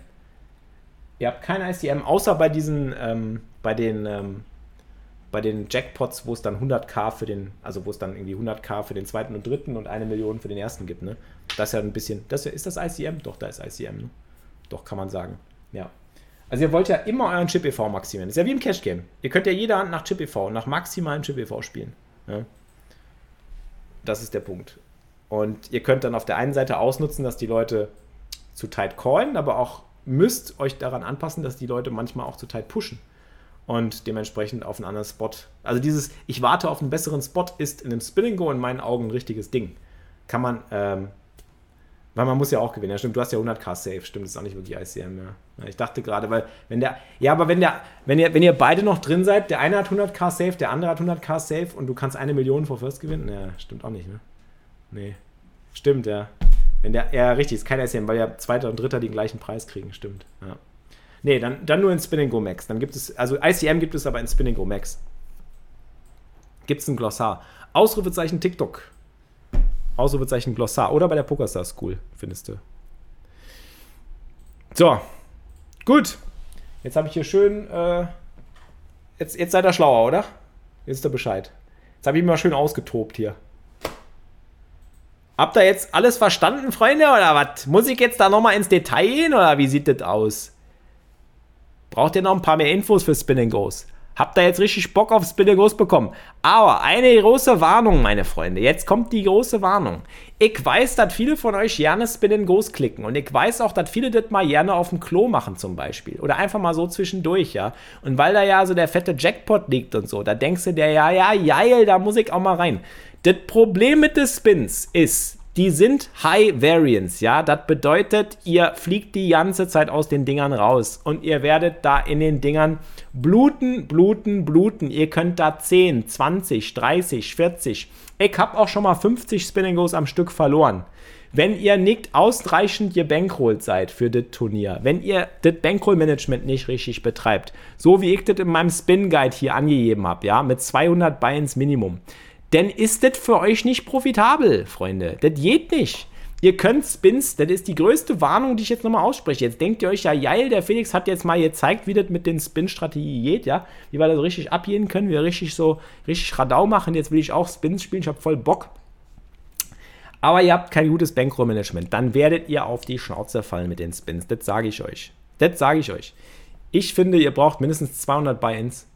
Ihr habt kein ICM, außer bei diesen, ähm, bei den, ähm, bei den Jackpots, wo es dann 100k für den, also wo es dann irgendwie 100k für den zweiten und dritten und eine Million für den ersten gibt, ne? Das ist ja ein bisschen, das ist das ICM? Doch, da ist ICM, ne? Doch, kann man sagen. Ja. Also ihr wollt ja immer euren Chip e.V. maximieren. Das ist ja wie im Cash Game. Ihr könnt ja jede Hand nach Chip e.V., nach maximalen Chip e.V. spielen. Ja? Das ist der Punkt. Und ihr könnt dann auf der einen Seite ausnutzen, dass die Leute zu tight callen, aber auch müsst euch daran anpassen, dass die Leute manchmal auch zu tight pushen und dementsprechend auf einen anderen Spot. Also dieses Ich warte auf einen besseren Spot ist in einem Spinning Go in meinen Augen ein richtiges Ding. Kann man, ähm, weil man muss ja auch gewinnen. Ja, stimmt, du hast ja 100k Safe, stimmt, das ist auch nicht wirklich ICM, ja. Ich dachte gerade, weil, wenn der, ja, aber wenn der, wenn ihr, wenn ihr beide noch drin seid, der eine hat 100k Safe, der andere hat 100k Safe und du kannst eine Million vor First gewinnen, ja, stimmt auch nicht, ne? Nee. Stimmt, ja. Wenn der, ja, richtig, ist kein ICM, weil ja Zweiter und Dritter den gleichen Preis kriegen, stimmt. Ja. Nee, dann, dann nur in Spinning Go Max. Dann gibt es, also ICM gibt es aber in Spinning Go Max. Gibt es ein Glossar. Ausrufezeichen TikTok. Ausrufezeichen Glossar. Oder bei der PokerStar School, findest du. So, gut. Jetzt habe ich hier schön. Äh, jetzt, jetzt seid ihr schlauer, oder? Jetzt ist ihr Bescheid. Jetzt habe ich mich mal schön ausgetobt hier. Habt ihr jetzt alles verstanden, Freunde, oder was? Muss ich jetzt da nochmal ins Detail gehen, oder wie sieht das aus? Braucht ihr noch ein paar mehr Infos für Spin Goes? Habt ihr jetzt richtig Bock auf Spin Goes bekommen? Aber eine große Warnung, meine Freunde. Jetzt kommt die große Warnung. Ich weiß, dass viele von euch gerne Spin Goes klicken. Und ich weiß auch, dass viele das mal gerne auf dem Klo machen, zum Beispiel. Oder einfach mal so zwischendurch, ja. Und weil da ja so der fette Jackpot liegt und so, da denkst du dir, ja, ja, geil, da muss ich auch mal rein. Das Problem mit den Spins ist, die sind High Variance, ja. Das bedeutet, ihr fliegt die ganze Zeit aus den Dingern raus und ihr werdet da in den Dingern bluten, bluten, bluten. Ihr könnt da 10, 20, 30, 40. Ich habe auch schon mal 50 Spinning Goes am Stück verloren. Wenn ihr nicht ausreichend gebankrollt seid für das Turnier, wenn ihr das Bankroll-Management nicht richtig betreibt, so wie ich das in meinem Spin-Guide hier angegeben habe, ja, mit 200 Buy-ins Minimum, denn ist das für euch nicht profitabel, Freunde. Das geht nicht. Ihr könnt Spins, das ist die größte Warnung, die ich jetzt nochmal ausspreche. Jetzt denkt ihr euch ja, geil, der Felix hat jetzt mal gezeigt, wie das mit den Spin-Strategien geht, ja. Wie wir das richtig abgehen können, wie wir richtig so, richtig Radau machen. Jetzt will ich auch Spins spielen, ich habe voll Bock. Aber ihr habt kein gutes Bankroll-Management. Dann werdet ihr auf die Schnauze fallen mit den Spins. Das sage ich euch. Das sage ich euch. Ich finde, ihr braucht mindestens 200 Buy-ins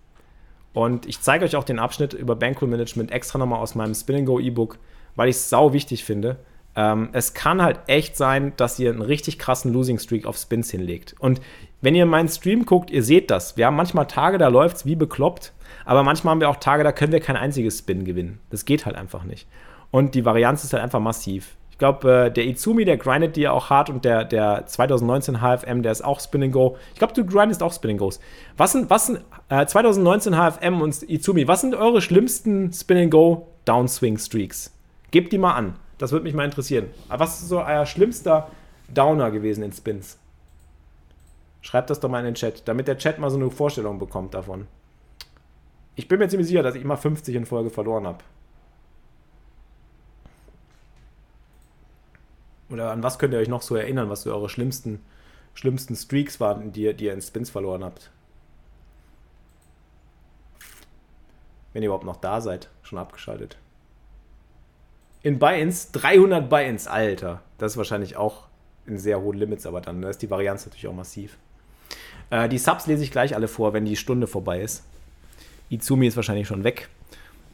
und ich zeige euch auch den Abschnitt über Bankroll Management extra nochmal aus meinem Spin Go E-Book, weil ich es sau wichtig finde. Ähm, es kann halt echt sein, dass ihr einen richtig krassen Losing Streak auf Spins hinlegt. Und wenn ihr meinen Stream guckt, ihr seht das. Wir haben manchmal Tage, da läuft es wie bekloppt, aber manchmal haben wir auch Tage, da können wir kein einziges Spin gewinnen. Das geht halt einfach nicht. Und die Varianz ist halt einfach massiv. Ich glaube, äh, der Izumi, der grindet ja auch hart und der, der 2019 HFM, der ist auch Spin Go. Ich glaube, du grindest auch Spin Goes. Was sind, was sind äh, 2019 HFM und Izumi, was sind eure schlimmsten Spin Go Downswing Streaks? Gebt die mal an. Das würde mich mal interessieren. Was ist so euer schlimmster Downer gewesen in Spins? Schreibt das doch mal in den Chat, damit der Chat mal so eine Vorstellung bekommt davon. Ich bin mir ziemlich sicher, dass ich immer 50 in Folge verloren habe. Oder an was könnt ihr euch noch so erinnern, was so eure schlimmsten, schlimmsten Streaks waren, die, die ihr in Spins verloren habt? Wenn ihr überhaupt noch da seid, schon abgeschaltet. In Buy-ins, 300 Buy-ins, Alter. Das ist wahrscheinlich auch in sehr hohen Limits, aber dann ist die Varianz natürlich auch massiv. Äh, die Subs lese ich gleich alle vor, wenn die Stunde vorbei ist. Izumi ist wahrscheinlich schon weg.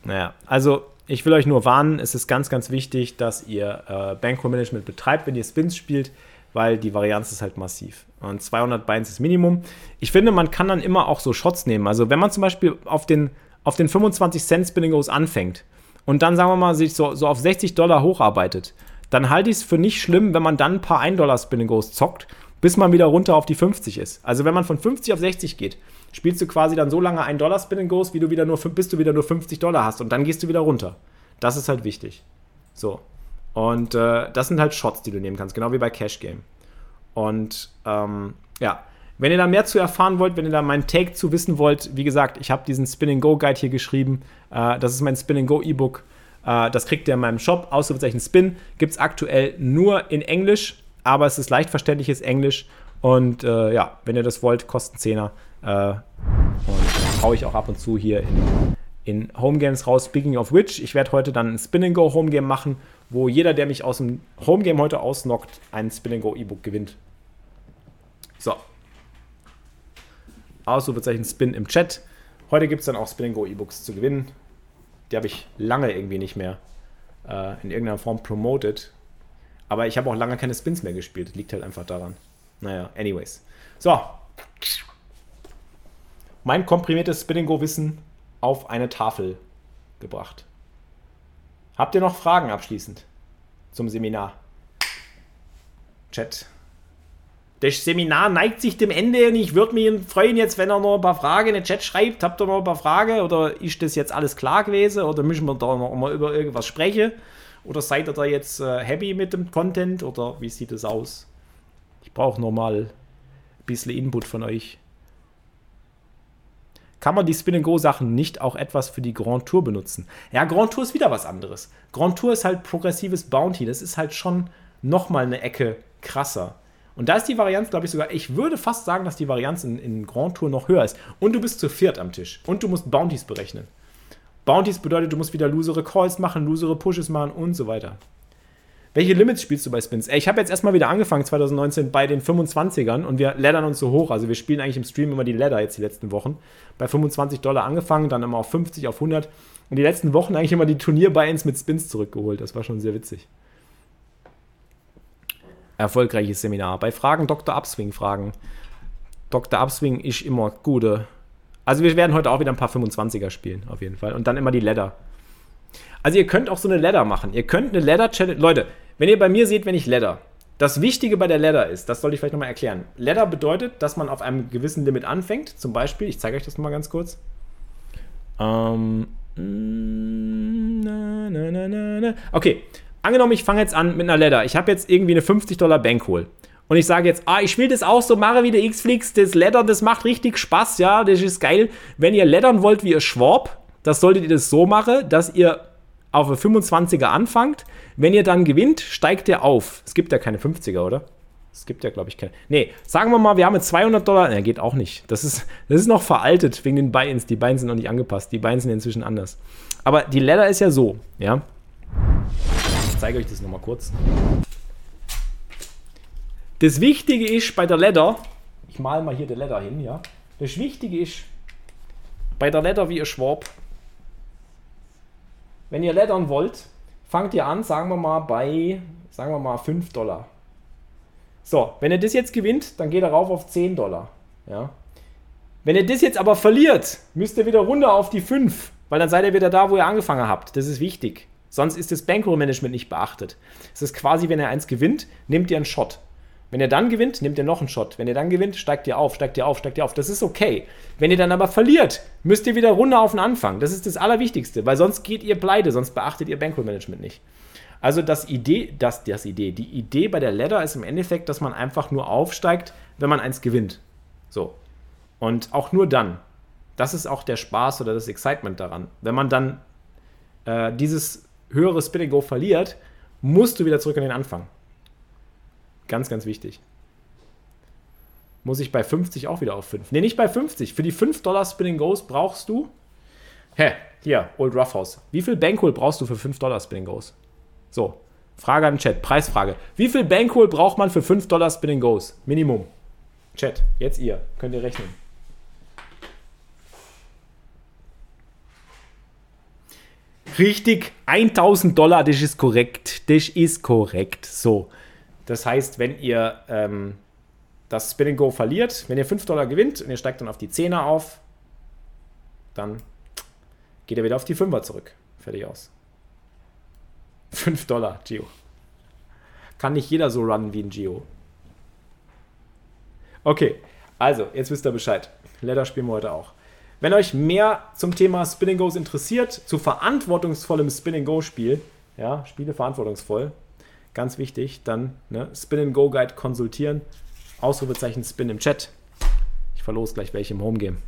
Naja, also ich will euch nur warnen, es ist ganz, ganz wichtig, dass ihr äh, Bankroll-Management betreibt, wenn ihr Spins spielt, weil die Varianz ist halt massiv. Und 200 Binds ist Minimum. Ich finde, man kann dann immer auch so Shots nehmen. Also wenn man zum Beispiel auf den, auf den 25 Cent Spinning anfängt und dann, sagen wir mal, sich so, so auf 60 Dollar hocharbeitet, dann halte ich es für nicht schlimm, wenn man dann ein paar 1 Dollar Spinning zockt, bis man wieder runter auf die 50 ist. Also wenn man von 50 auf 60 geht, spielst du quasi dann so lange ein Dollar Spin Goes, wie du wieder nur, bis du wieder nur 50 Dollar hast und dann gehst du wieder runter. Das ist halt wichtig. So. Und äh, das sind halt Shots, die du nehmen kannst, genau wie bei Cash Game. Und ähm, ja, wenn ihr da mehr zu erfahren wollt, wenn ihr da meinen Take zu wissen wollt, wie gesagt, ich habe diesen Spin Go Guide hier geschrieben. Äh, das ist mein Spin Go E-Book. Äh, das kriegt ihr in meinem Shop. Ausrufezeichen Spin gibt es aktuell nur in Englisch, aber es ist leicht verständliches Englisch. Und äh, ja, wenn ihr das wollt, kostet 10er. Äh, und haue ich auch ab und zu hier in, in Homegames raus. Speaking of which, ich werde heute dann ein Spin Go Homegame machen, wo jeder, der mich aus dem Homegame heute ausnockt, ein Spin Go E-Book gewinnt. So. Ausrufezeichen Spin im Chat. Heute gibt es dann auch Spin Go E-Books zu gewinnen. Die habe ich lange irgendwie nicht mehr äh, in irgendeiner Form promoted. Aber ich habe auch lange keine Spins mehr gespielt. Liegt halt einfach daran. Naja, anyways. So, mein komprimiertes Spinning-Go-Wissen auf eine Tafel gebracht. Habt ihr noch Fragen abschließend zum Seminar? Chat. Das Seminar neigt sich dem Ende und ich würde mich freuen, jetzt, wenn er noch ein paar Fragen in den Chat schreibt. Habt ihr noch ein paar Fragen oder ist das jetzt alles klar gewesen oder müssen wir da noch mal über irgendwas sprechen? Oder seid ihr da jetzt äh, happy mit dem Content oder wie sieht es aus? Ich brauche noch mal ein bisschen Input von euch. Kann man die Spin-and-Go-Sachen nicht auch etwas für die Grand Tour benutzen? Ja, Grand Tour ist wieder was anderes. Grand Tour ist halt progressives Bounty. Das ist halt schon nochmal eine Ecke krasser. Und da ist die Varianz, glaube ich, sogar, ich würde fast sagen, dass die Varianz in, in Grand Tour noch höher ist. Und du bist zu viert am Tisch. Und du musst Bounties berechnen. Bounties bedeutet, du musst wieder losere Calls machen, losere Pushes machen und so weiter. Welche Limits spielst du bei Spins? Ey, ich habe jetzt erstmal wieder angefangen 2019 bei den 25ern und wir laddern uns so hoch. Also wir spielen eigentlich im Stream immer die Ladder jetzt die letzten Wochen. Bei 25 Dollar angefangen, dann immer auf 50, auf 100 und die letzten Wochen eigentlich immer die Turnier-Buy-ins mit Spins zurückgeholt. Das war schon sehr witzig. Erfolgreiches Seminar. Bei Fragen Dr. Upswing fragen. Dr. Upswing ist immer gute. Also wir werden heute auch wieder ein paar 25er spielen, auf jeden Fall. Und dann immer die Ladder. Also ihr könnt auch so eine Ladder machen. Ihr könnt eine Ladder-Challenge. Leute, wenn ihr bei mir seht, wenn ich Ladder, das Wichtige bei der Ladder ist, das sollte ich vielleicht nochmal erklären. Ladder bedeutet, dass man auf einem gewissen Limit anfängt. Zum Beispiel, ich zeige euch das nochmal ganz kurz. Ähm, na, na, na, okay, angenommen, ich fange jetzt an mit einer Ladder. Ich habe jetzt irgendwie eine 50 Dollar Bankroll. Und ich sage jetzt, ah, ich will das auch so machen wie der X-Flix. Das Leddern, das macht richtig Spaß, ja, das ist geil. Wenn ihr leddern wollt wie ihr Schwab, das solltet ihr das so machen, dass ihr auf eine 25er anfangt. Wenn ihr dann gewinnt, steigt ihr auf. Es gibt ja keine 50er, oder? Es gibt ja, glaube ich, keine. Nee, sagen wir mal, wir haben jetzt 200 Dollar. Ne, geht auch nicht. Das ist, das ist noch veraltet wegen den Buy-ins. Die Buy-ins sind noch nicht angepasst. Die Buy-ins sind inzwischen anders. Aber die Ladder ist ja so, ja. Ich zeige euch das nochmal kurz. Das Wichtige ist bei der Ladder, ich male mal hier die Ladder hin, ja. Das Wichtige ist bei der Ladder wie ihr Schwab, wenn ihr lettern wollt, fangt ihr an, sagen wir mal, bei, sagen wir mal, 5 Dollar. So, wenn ihr das jetzt gewinnt, dann geht er rauf auf 10 Dollar. Ja. Wenn ihr das jetzt aber verliert, müsst ihr wieder runter auf die 5, weil dann seid ihr wieder da, wo ihr angefangen habt. Das ist wichtig. Sonst ist das Bankroll-Management nicht beachtet. Es ist quasi, wenn ihr eins gewinnt, nehmt ihr einen Shot. Wenn ihr dann gewinnt, nehmt ihr noch einen Shot. Wenn ihr dann gewinnt, steigt ihr auf, steigt ihr auf, steigt ihr auf. Das ist okay. Wenn ihr dann aber verliert, müsst ihr wieder runter auf den Anfang. Das ist das Allerwichtigste, weil sonst geht ihr pleite, sonst beachtet ihr Bankroll-Management nicht. Also das Idee, das, das Idee, die Idee bei der Ladder ist im Endeffekt, dass man einfach nur aufsteigt, wenn man eins gewinnt. So. Und auch nur dann. Das ist auch der Spaß oder das Excitement daran. Wenn man dann äh, dieses höhere Spinning Go verliert, musst du wieder zurück an den Anfang. Ganz, ganz wichtig. Muss ich bei 50 auch wieder auf 5? Ne, nicht bei 50. Für die 5 Dollar Spinning Goes brauchst du. Hä, hier, Old Roughhouse. Wie viel Bankroll brauchst du für 5 Dollar Spinning Goes? So, Frage an den Chat, Preisfrage. Wie viel Bankroll braucht man für 5 Dollar Spinning Goes? Minimum. Chat, jetzt ihr. Könnt ihr rechnen. Richtig, 1000 Dollar, das ist korrekt. Das ist korrekt. So. Das heißt, wenn ihr ähm, das Spin and Go verliert, wenn ihr 5 Dollar gewinnt und ihr steigt dann auf die 10er auf, dann geht ihr wieder auf die 5er zurück. Fertig aus. 5 Dollar, Gio. Kann nicht jeder so runnen wie ein Gio. Okay, also, jetzt wisst ihr Bescheid. Ladder spielen wir heute auch. Wenn euch mehr zum Thema Spinning Goes interessiert, zu verantwortungsvollem Spinning Go Spiel, ja, spiele verantwortungsvoll, Ganz wichtig, dann ne, Spin Go Guide konsultieren. Ausrufezeichen Spin im Chat. Ich verlose gleich welche im Homegame.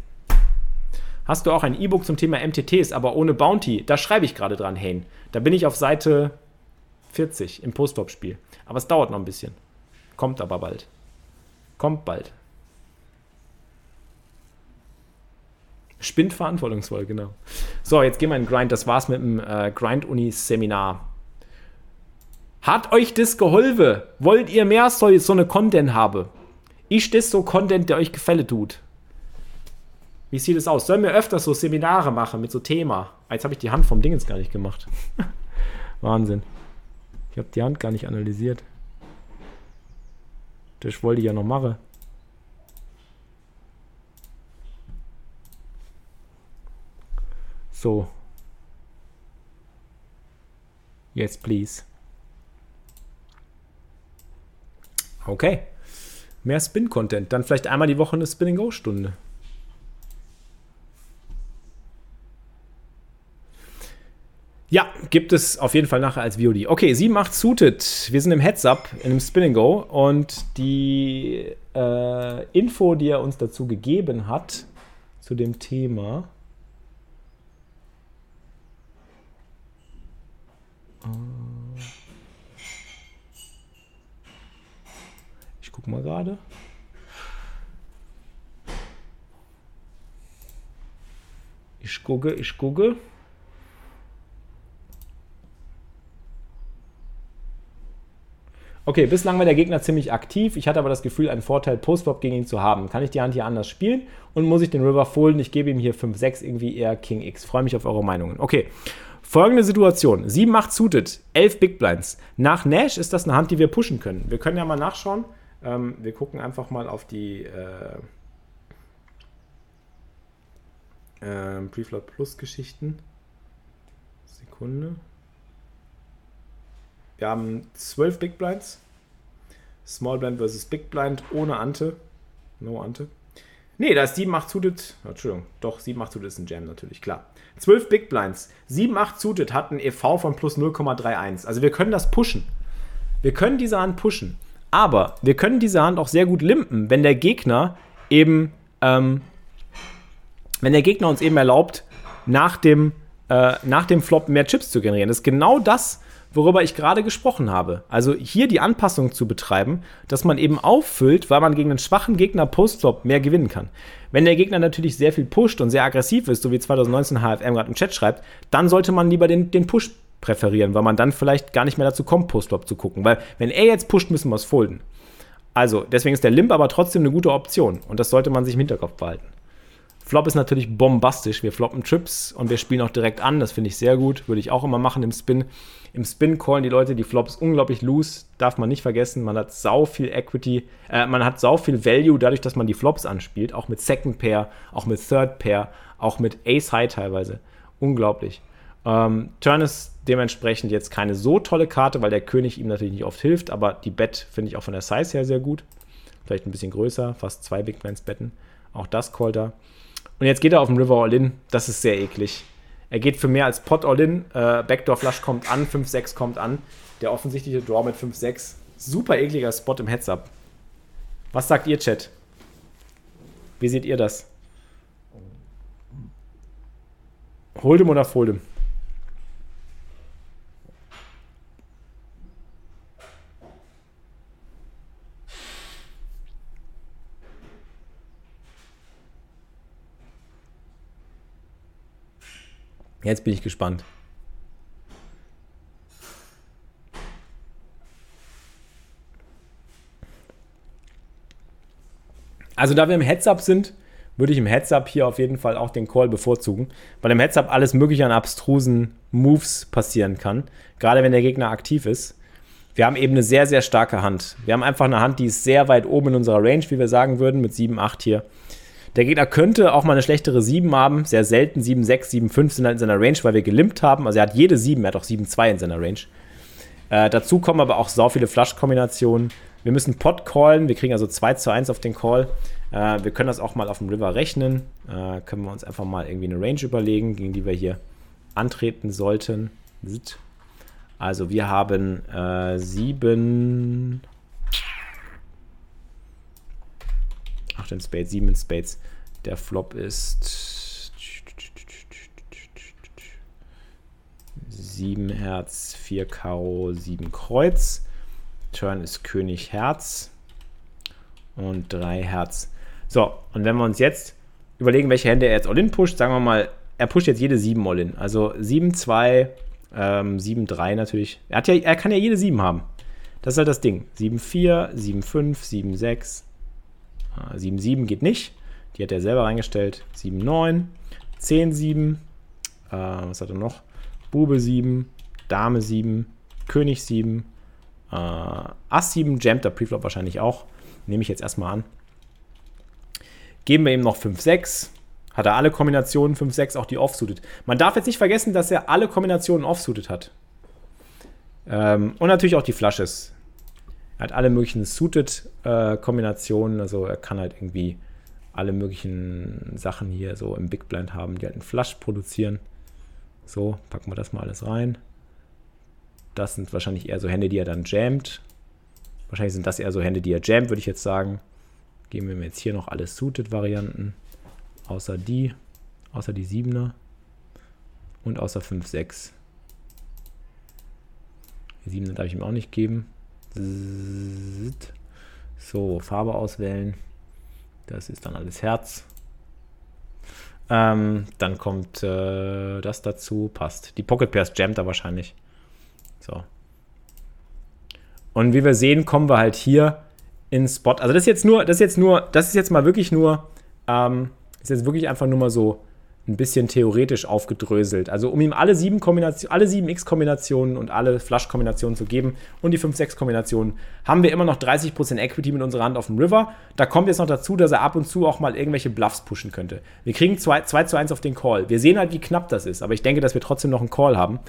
Hast du auch ein E-Book zum Thema MTTs, aber ohne Bounty? Da schreibe ich gerade dran, Hane. Da bin ich auf Seite 40 im Post-Op-Spiel. Aber es dauert noch ein bisschen. Kommt aber bald. Kommt bald. Spinnt verantwortungsvoll, genau. So, jetzt gehen wir in den Grind. Das war's mit dem äh, Grind-Uni-Seminar. Hat euch das geholfen? Wollt ihr mehr so, so eine Content haben? Ist das so Content, der euch gefälle tut? Wie sieht es aus? Sollen wir öfter so Seminare machen mit so Thema? Ah, jetzt habe ich die Hand vom Dingens gar nicht gemacht. [LAUGHS] Wahnsinn. Ich habe die Hand gar nicht analysiert. Das wollte ich ja noch machen. So. Yes, please. Okay. Mehr Spin-Content. Dann vielleicht einmal die Woche eine Spinning-Go-Stunde. Ja, gibt es auf jeden Fall nachher als VOD. Okay, 7.8 suited. Wir sind im Heads-Up, in einem Spinning Go. Und die äh, Info, die er uns dazu gegeben hat, zu dem Thema. Mal gerade. Ich gucke, ich gucke. Okay, bislang war der Gegner ziemlich aktiv. Ich hatte aber das Gefühl, einen Vorteil Postflop gegen ihn zu haben. Kann ich die Hand hier anders spielen und muss ich den River folden? Ich gebe ihm hier 5-6, irgendwie eher King X. Freue mich auf eure Meinungen. Okay, folgende Situation. 7 macht suited, 11 Big Blinds. Nach Nash ist das eine Hand, die wir pushen können. Wir können ja mal nachschauen. Ähm, wir gucken einfach mal auf die äh, äh, Preflop Plus Geschichten. Sekunde. Wir haben 12 Big Blinds. Small Blind versus Big Blind ohne Ante. No Ante. Nee, da ist 7, 8 suited. Entschuldigung, doch, 7, 8 suited ist ein Jam natürlich, klar. 12 Big Blinds. 7, 8 suited hat ein EV von plus 0,31. Also wir können das pushen. Wir können diese Hand pushen. Aber wir können diese Hand auch sehr gut limpen, wenn der Gegner eben, ähm, wenn der Gegner uns eben erlaubt, nach dem, äh, nach dem Flop mehr Chips zu generieren. Das ist genau das, worüber ich gerade gesprochen habe. Also hier die Anpassung zu betreiben, dass man eben auffüllt, weil man gegen einen schwachen Gegner Postflop mehr gewinnen kann. Wenn der Gegner natürlich sehr viel pusht und sehr aggressiv ist, so wie 2019 HFM gerade im Chat schreibt, dann sollte man lieber den, den Push präferieren, weil man dann vielleicht gar nicht mehr dazu kommt, Postflop zu gucken. Weil wenn er jetzt pusht, müssen wir es folden. Also deswegen ist der Limp aber trotzdem eine gute Option und das sollte man sich im Hinterkopf behalten. Flop ist natürlich bombastisch. Wir floppen Trips und wir spielen auch direkt an. Das finde ich sehr gut. Würde ich auch immer machen im Spin. Im Spin callen die Leute die Flops unglaublich loose. Darf man nicht vergessen. Man hat sau viel Equity. Äh, man hat sau viel Value dadurch, dass man die Flops anspielt. Auch mit Second Pair, auch mit Third Pair, auch mit Ace High teilweise. Unglaublich. Ähm, Turn ist dementsprechend jetzt keine so tolle Karte, weil der König ihm natürlich nicht oft hilft. Aber die Bet finde ich auch von der Size her sehr gut. Vielleicht ein bisschen größer. Fast zwei Big Blinds betten. Auch das callt er. Und jetzt geht er auf den River All-In. Das ist sehr eklig. Er geht für mehr als Pot All-In. Äh, Backdoor Flush kommt an, 5-6 kommt an. Der offensichtliche Draw mit 5-6. Super ekliger Spot im Heads-Up. Was sagt ihr, Chat? Wie seht ihr das? Hold'em oder Fold'em? Jetzt bin ich gespannt. Also da wir im Heads-Up sind, würde ich im Heads-Up hier auf jeden Fall auch den Call bevorzugen, weil im Heads-Up alles mögliche an abstrusen Moves passieren kann, gerade wenn der Gegner aktiv ist. Wir haben eben eine sehr, sehr starke Hand. Wir haben einfach eine Hand, die ist sehr weit oben in unserer Range, wie wir sagen würden, mit 7, 8 hier. Der Gegner könnte auch mal eine schlechtere 7 haben. Sehr selten. 7, 6, 7, 5 sind halt in seiner Range, weil wir gelimpt haben. Also er hat jede 7, er hat auch 7, 2 in seiner Range. Äh, dazu kommen aber auch so viele Flush-Kombinationen. Wir müssen Pot callen. Wir kriegen also 2 zu 1 auf den Call. Äh, wir können das auch mal auf dem River rechnen. Äh, können wir uns einfach mal irgendwie eine Range überlegen, gegen die wir hier antreten sollten. Also wir haben 7. Äh, 8 in Spades, 7 in Spades. Der Flop ist 7 Herz, 4 Karo, 7 Kreuz. Turn ist König Herz und 3 Herz. So, und wenn wir uns jetzt überlegen, welche Hände er jetzt All-In pusht, sagen wir mal, er pusht jetzt jede 7 All-In. Also 7, 2, ähm, 7, 3 natürlich. Er, hat ja, er kann ja jede 7 haben. Das ist halt das Ding. 7, 4, 7, 5, 7, 6, 7-7 geht nicht. Die hat er selber reingestellt. 7-9, 10-7. Äh, was hat er noch? Bube 7, Dame 7, König 7, äh, Ass 7, jammt der Preflop wahrscheinlich auch. Nehme ich jetzt erstmal an. Geben wir ihm noch 5-6. Hat er alle Kombinationen 5-6, auch die offsuited. Man darf jetzt nicht vergessen, dass er alle Kombinationen offsuited hat. Ähm, und natürlich auch die Flushes. Er hat alle möglichen Suited-Kombinationen, äh, also er kann halt irgendwie alle möglichen Sachen hier so im Big Blind haben, die halt einen Flush produzieren. So, packen wir das mal alles rein. Das sind wahrscheinlich eher so Hände, die er dann jammt. Wahrscheinlich sind das eher so Hände, die er jammt, würde ich jetzt sagen. Geben wir jetzt hier noch alle Suited-Varianten. Außer die. Außer die 7er. Und außer 5, 6. Die 7er darf ich ihm auch nicht geben. So, Farbe auswählen. Das ist dann alles Herz. Ähm, dann kommt äh, das dazu. Passt. Die Pocket Pairs jammt er wahrscheinlich. So. Und wie wir sehen, kommen wir halt hier in Spot. Also das ist jetzt nur, das ist jetzt nur, das ist jetzt mal wirklich nur, ähm, ist jetzt wirklich einfach nur mal so ein bisschen theoretisch aufgedröselt. Also um ihm alle sieben Kombinationen, alle sieben X-Kombinationen und alle Flush-Kombinationen zu geben und die 5-6-Kombinationen, haben wir immer noch 30% Equity mit unserer Hand auf dem River. Da kommt jetzt noch dazu, dass er ab und zu auch mal irgendwelche Bluffs pushen könnte. Wir kriegen 2, 2 zu 1 auf den Call. Wir sehen halt, wie knapp das ist, aber ich denke, dass wir trotzdem noch einen Call haben.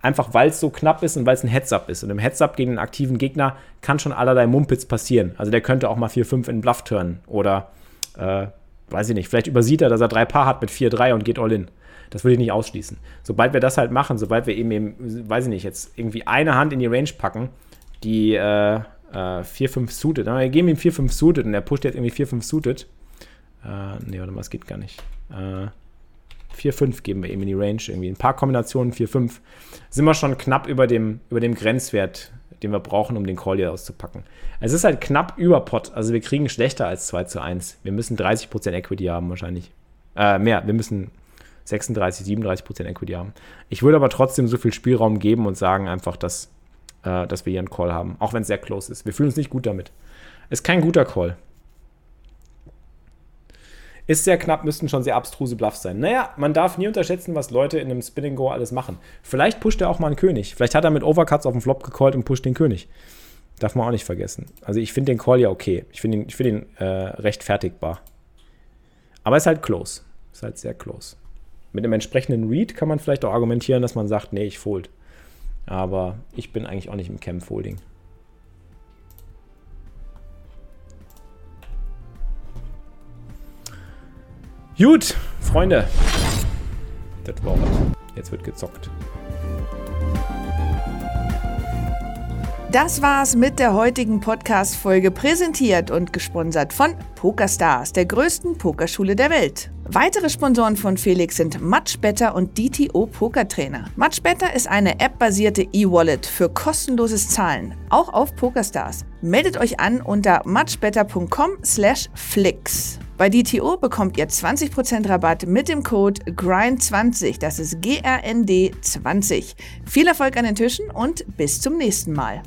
Einfach weil es so knapp ist und weil es ein Heads-Up ist. Und im Heads-Up gegen einen aktiven Gegner kann schon allerlei Mumpitz passieren. Also der könnte auch mal 4-5 in Bluff turnen oder äh, weiß ich nicht, vielleicht übersieht er, dass er drei Paar hat mit 4-3 und geht all in. Das würde ich nicht ausschließen. Sobald wir das halt machen, sobald wir eben, eben weiß ich nicht, jetzt irgendwie eine Hand in die Range packen, die äh, äh, 4-5 suited, wir geben ihm 4-5 suited und er pusht jetzt irgendwie 4-5 suited. Äh, nee, warte mal, das geht gar nicht. Äh, 4-5 geben wir eben in die Range, irgendwie ein paar Kombinationen, 4-5. Sind wir schon knapp über dem, über dem Grenzwert, den wir brauchen, um den Call hier auszupacken. Es ist halt knapp über Pot, also wir kriegen schlechter als 2 zu 1. Wir müssen 30% Equity haben wahrscheinlich. Äh, mehr, wir müssen 36, 37% Equity haben. Ich würde aber trotzdem so viel Spielraum geben und sagen einfach, dass, äh, dass wir hier einen Call haben, auch wenn es sehr close ist. Wir fühlen uns nicht gut damit. Ist kein guter Call. Ist sehr knapp, müssten schon sehr abstruse Bluffs sein. Naja, man darf nie unterschätzen, was Leute in einem Spinning Go alles machen. Vielleicht pusht er auch mal einen König. Vielleicht hat er mit Overcuts auf den Flop gecallt und pusht den König. Darf man auch nicht vergessen. Also ich finde den Call ja okay. Ich finde ihn, find ihn äh, rechtfertigbar. Aber ist halt close. Ist halt sehr close. Mit einem entsprechenden Read kann man vielleicht auch argumentieren, dass man sagt, nee, ich fold. Aber ich bin eigentlich auch nicht im Cam-Folding. Gut, Freunde. Das war's. Jetzt wird gezockt. Das war's mit der heutigen Podcast-Folge, präsentiert und gesponsert von PokerStars, der größten Pokerschule der Welt. Weitere Sponsoren von Felix sind MuchBetter und DTO Pokertrainer. MuchBetter ist eine App-basierte E-Wallet für kostenloses Zahlen, auch auf PokerStars. Meldet euch an unter muchbetter.com/flix. Bei DTO bekommt ihr 20% Rabatt mit dem Code GRIND20. Das ist G-R-N-D 20. Viel Erfolg an den Tischen und bis zum nächsten Mal.